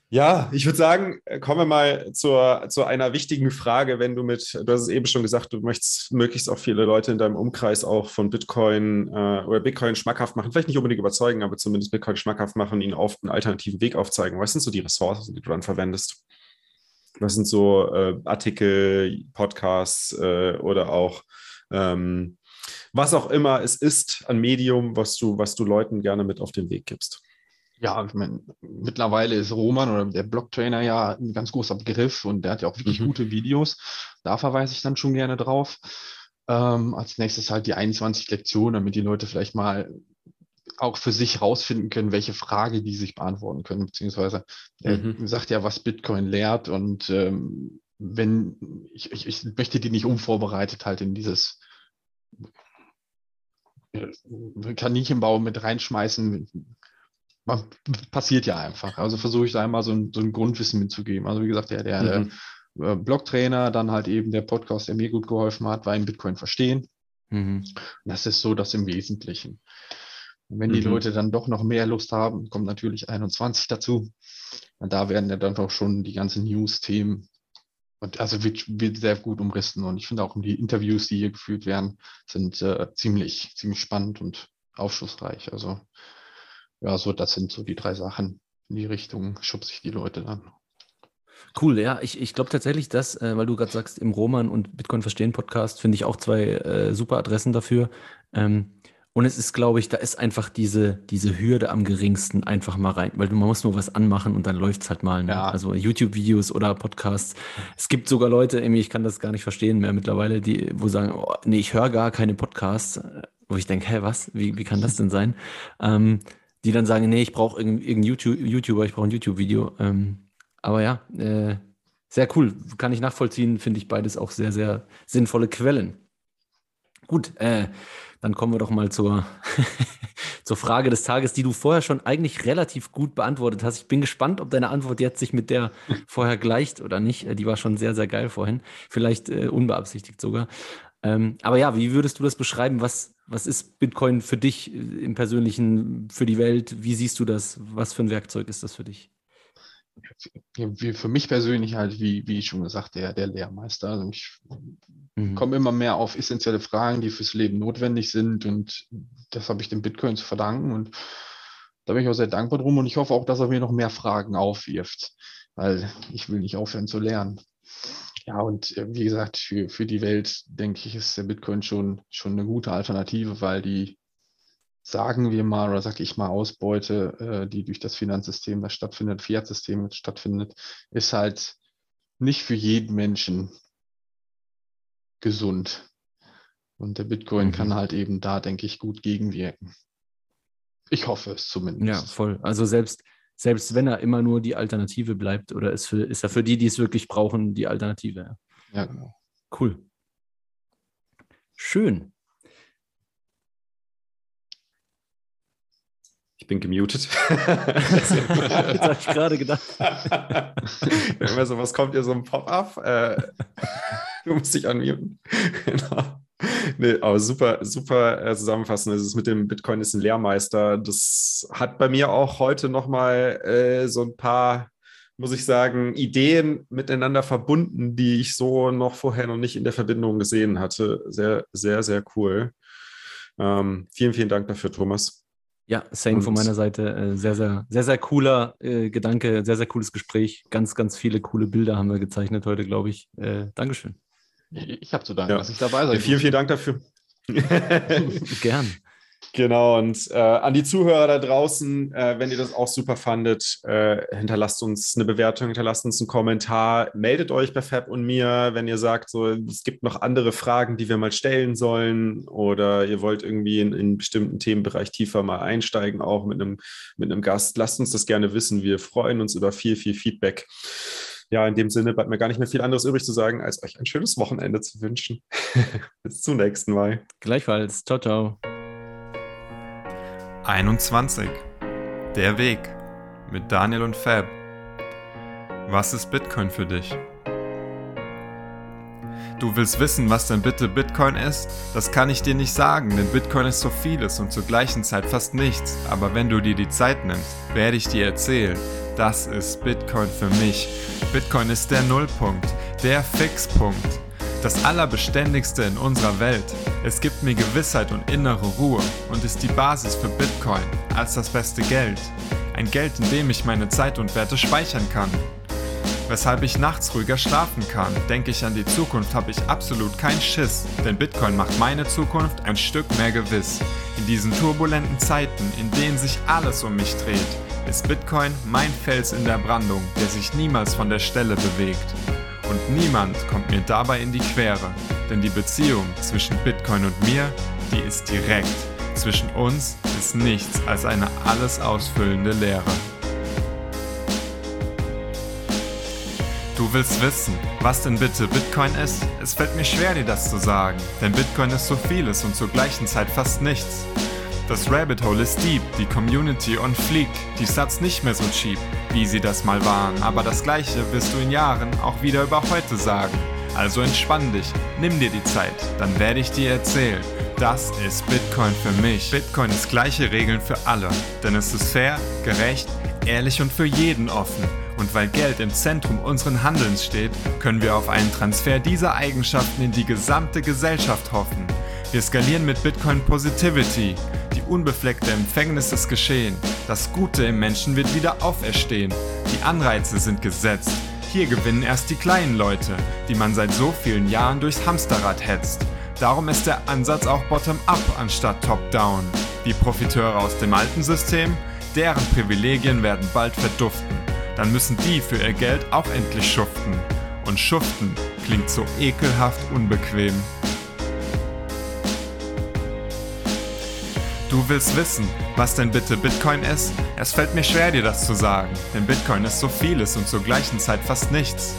Ja, ich würde sagen, äh, kommen wir mal zur, zu einer wichtigen Frage, wenn du mit, du hast es eben schon gesagt, du möchtest möglichst auch viele Leute in deinem Umkreis auch von Bitcoin äh, oder Bitcoin schmackhaft machen, vielleicht nicht unbedingt überzeugen, aber zumindest Bitcoin schmackhaft machen, ihnen auf einen alternativen Weg aufzeigen. Was sind so die Ressourcen, die du dann verwendest? Was sind so äh, Artikel, Podcasts äh, oder auch ähm, was auch immer es ist an Medium, was du, was du Leuten gerne mit auf den Weg gibst? Ja, ich meine, mittlerweile ist Roman oder der Blocktrainer ja ein ganz großer Begriff und der hat ja auch wirklich mhm. gute Videos. Da verweise ich dann schon gerne drauf. Ähm, als nächstes halt die 21 Lektionen, damit die Leute vielleicht mal auch für sich rausfinden können, welche Frage die sich beantworten können, beziehungsweise er mhm. sagt ja, was Bitcoin lehrt und ähm, wenn ich, ich, ich möchte die nicht unvorbereitet halt in dieses äh, Kaninchenbau mit reinschmeißen, passiert ja einfach. Also versuche ich da einmal so ein, so ein Grundwissen mitzugeben. Also wie gesagt, der, der, mhm. der äh, Blogtrainer, dann halt eben der Podcast, der mir gut geholfen hat, war in Bitcoin verstehen. Mhm. Das ist so das im Wesentlichen. Und wenn die mhm. Leute dann doch noch mehr Lust haben, kommt natürlich 21 dazu. Und da werden ja dann doch schon die ganzen News-Themen und also wird, wird sehr gut umrissen. Und ich finde auch die Interviews, die hier geführt werden, sind äh, ziemlich, ziemlich spannend und aufschlussreich. Also ja, so, das sind so die drei Sachen. In die Richtung schubse ich die Leute dann. Cool, ja, ich, ich glaube tatsächlich, dass, äh, weil du gerade sagst, im Roman und Bitcoin Verstehen Podcast finde ich auch zwei äh, super Adressen dafür. Ähm, Und es ist, glaube ich, da ist einfach diese, diese Hürde am geringsten einfach mal rein, weil man muss nur was anmachen und dann läuft es halt mal. Ne? Ja. Also YouTube-Videos oder Podcasts. Es gibt sogar Leute, ich kann das gar nicht verstehen mehr mittlerweile, die, wo sagen, oh, nee, ich höre gar keine Podcasts, wo ich denke, hä, was? Wie, wie kann das denn sein? Ähm, die dann sagen, nee, ich brauche irgendeinen YouTube, YouTuber, ich brauche ein YouTube-Video. Ähm, aber ja, äh, sehr cool. Kann ich nachvollziehen, finde ich beides auch sehr, sehr sinnvolle Quellen. Gut, äh, dann kommen wir doch mal zur, zur Frage des Tages, die du vorher schon eigentlich relativ gut beantwortet hast. Ich bin gespannt, ob deine Antwort jetzt sich mit der vorher gleicht oder nicht. Äh, die war schon sehr, sehr geil vorhin. Vielleicht äh, unbeabsichtigt sogar. Ähm, aber ja, wie würdest du das beschreiben? Was, was ist Bitcoin für dich äh, im Persönlichen, für die Welt? Wie siehst du das? Was für ein Werkzeug ist das für dich? Für mich persönlich halt, wie, wie schon gesagt, der, der Lehrmeister. Also ich mhm. komme immer mehr auf essentielle Fragen, die fürs Leben notwendig sind und das habe ich dem Bitcoin zu verdanken und da bin ich auch sehr dankbar drum und ich hoffe auch, dass er mir noch mehr Fragen aufwirft, weil ich will nicht aufhören zu lernen. Ja, und äh, wie gesagt, für, für die Welt, denke ich, ist der Bitcoin schon, schon eine gute Alternative, weil die sagen wir mal, oder sag ich mal, Ausbeute, äh, die durch das Finanzsystem, das stattfindet, Fiat-System stattfindet, ist halt nicht für jeden Menschen gesund. Und der Bitcoin mhm. kann halt eben da, denke ich, gut gegenwirken. Ich hoffe es zumindest. Ja, voll. Also selbst, selbst wenn er immer nur die Alternative bleibt, oder ist, für, ist er für die, die es wirklich brauchen, die Alternative. Ja, genau. Cool. Schön. Ich bin gemutet. das habe ich gerade gedacht. Immer so, was kommt hier so ein Pop-up? Äh, du musst dich unmuten. genau. Nee, aber super, super äh, zusammenfassend. Es ist mit dem Bitcoin ist ein Lehrmeister. Das hat bei mir auch heute nochmal äh, so ein paar, muss ich sagen, Ideen miteinander verbunden, die ich so noch vorher noch nicht in der Verbindung gesehen hatte. Sehr, sehr, sehr cool. Ähm, vielen, vielen Dank dafür, Thomas. Ja, same und von meiner Seite. Äh, sehr, sehr, sehr, sehr cooler äh, Gedanke, sehr, sehr cooles Gespräch. Ganz, ganz viele coole Bilder haben wir gezeichnet heute, glaube ich. Äh, Dankeschön. Ich habe zu danken, ja. dass ich dabei sein Vielen, vielen Dank dafür. Gern. Genau, und äh, an die Zuhörer da draußen, äh, wenn ihr das auch super fandet, äh, hinterlasst uns eine Bewertung, hinterlasst uns einen Kommentar, meldet euch bei Fab und mir, wenn ihr sagt, so, es gibt noch andere Fragen, die wir mal stellen sollen oder ihr wollt irgendwie in, in einen bestimmten Themenbereich tiefer mal einsteigen, auch mit einem, mit einem Gast. Lasst uns das gerne wissen. Wir freuen uns über viel, viel Feedback. Ja, in dem Sinne bleibt mir gar nicht mehr viel anderes übrig zu sagen, als euch ein schönes Wochenende zu wünschen. Bis zum nächsten Mal. Gleichfalls. Ciao, ciao. 21. Der Weg mit Daniel und Fab. Was ist Bitcoin für dich? Du willst wissen, was denn bitte Bitcoin ist? Das kann ich dir nicht sagen, denn Bitcoin ist so vieles und zur gleichen Zeit fast nichts. Aber wenn du dir die Zeit nimmst, werde ich dir erzählen. Das ist Bitcoin für mich. Bitcoin ist der Nullpunkt, der Fixpunkt das Allerbeständigste in unserer Welt. Es gibt mir Gewissheit und innere Ruhe und ist die Basis für Bitcoin als das beste Geld. Ein Geld, in dem ich meine Zeit und Werte speichern kann. Weshalb ich nachts ruhiger schlafen kann. Denke ich an die Zukunft, habe ich absolut keinen Schiss, denn Bitcoin macht meine Zukunft ein Stück mehr gewiss. In diesen turbulenten Zeiten, in denen sich alles um mich dreht, ist Bitcoin mein Fels in der Brandung, der sich niemals von der Stelle bewegt. Und niemand kommt mir dabei in die Quere, denn die Beziehung zwischen Bitcoin und mir, die ist direkt. Zwischen uns ist nichts als eine alles ausfüllende Leere. Du willst wissen, was denn bitte Bitcoin ist? Es fällt mir schwer, dir das zu sagen, denn Bitcoin ist so vieles und zur gleichen Zeit fast nichts. Das Rabbit Hole ist deep, die Community on fleek, die Sats nicht mehr so cheap, wie sie das mal waren, aber das gleiche wirst du in Jahren auch wieder über heute sagen. Also entspann dich, nimm dir die Zeit, dann werde ich dir erzählen. Das ist Bitcoin für mich. Bitcoin ist gleiche Regeln für alle, denn es ist fair, gerecht, ehrlich und für jeden offen. Und weil Geld im Zentrum unseren Handelns steht, können wir auf einen Transfer dieser Eigenschaften in die gesamte Gesellschaft hoffen. Wir skalieren mit Bitcoin Positivity unbefleckte Empfängnis ist geschehen. Das Gute im Menschen wird wieder auferstehen. Die Anreize sind gesetzt. Hier gewinnen erst die kleinen Leute, die man seit so vielen Jahren durchs Hamsterrad hetzt. Darum ist der Ansatz auch bottom-up anstatt top-down. Die Profiteure aus dem alten System, deren Privilegien werden bald verduften. Dann müssen die für ihr Geld auch endlich schuften. Und schuften klingt so ekelhaft unbequem. Du willst wissen, was denn bitte Bitcoin ist? Es fällt mir schwer, dir das zu sagen, denn Bitcoin ist so vieles und zur gleichen Zeit fast nichts.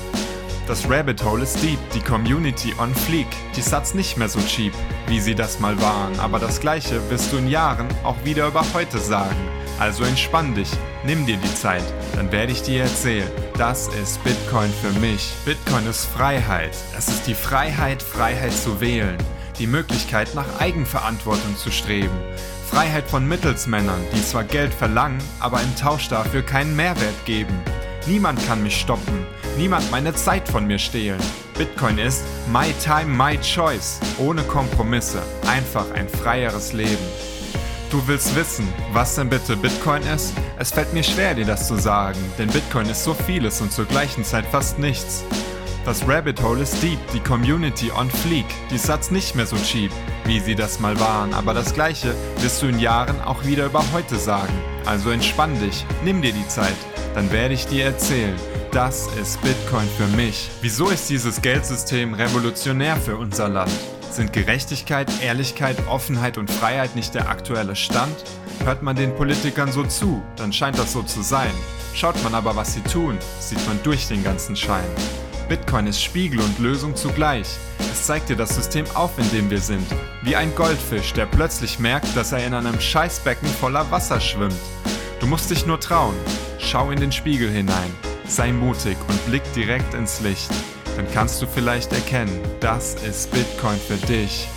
Das Rabbit Hole ist deep, die Community on fleek, die Sats nicht mehr so cheap, wie sie das mal waren, aber das gleiche wirst du in Jahren auch wieder über heute sagen. Also entspann dich, nimm dir die Zeit, dann werde ich dir erzählen, das ist Bitcoin für mich. Bitcoin ist Freiheit. Es ist die Freiheit, Freiheit zu wählen, die Möglichkeit nach Eigenverantwortung zu streben, Freiheit von Mittelsmännern, die zwar Geld verlangen, aber im Tausch dafür keinen Mehrwert geben. Niemand kann mich stoppen, niemand meine Zeit von mir stehlen. Bitcoin ist My Time, My Choice, ohne Kompromisse, einfach ein freieres Leben. Du willst wissen, was denn bitte Bitcoin ist? Es fällt mir schwer, dir das zu sagen, denn Bitcoin ist so vieles und zur gleichen Zeit fast nichts. Das Rabbit Hole ist deep, die Community on fleek, die Satz nicht mehr so cheap, wie sie das mal waren, aber das gleiche wirst du in Jahren auch wieder über heute sagen. Also entspann dich, nimm dir die Zeit, dann werde ich dir erzählen, das ist Bitcoin für mich. Wieso ist dieses Geldsystem revolutionär für unser Land? Sind Gerechtigkeit, Ehrlichkeit, Offenheit und Freiheit nicht der aktuelle Stand? Hört man den Politikern so zu, dann scheint das so zu sein. Schaut man aber, was sie tun, sieht man durch den ganzen Schein. Bitcoin ist Spiegel und Lösung zugleich. Es zeigt dir das System auf, in dem wir sind. Wie ein Goldfisch, der plötzlich merkt, dass er in einem Scheißbecken voller Wasser schwimmt. Du musst dich nur trauen. Schau in den Spiegel hinein. Sei mutig und blick direkt ins Licht. Dann kannst du vielleicht erkennen, das ist Bitcoin für dich.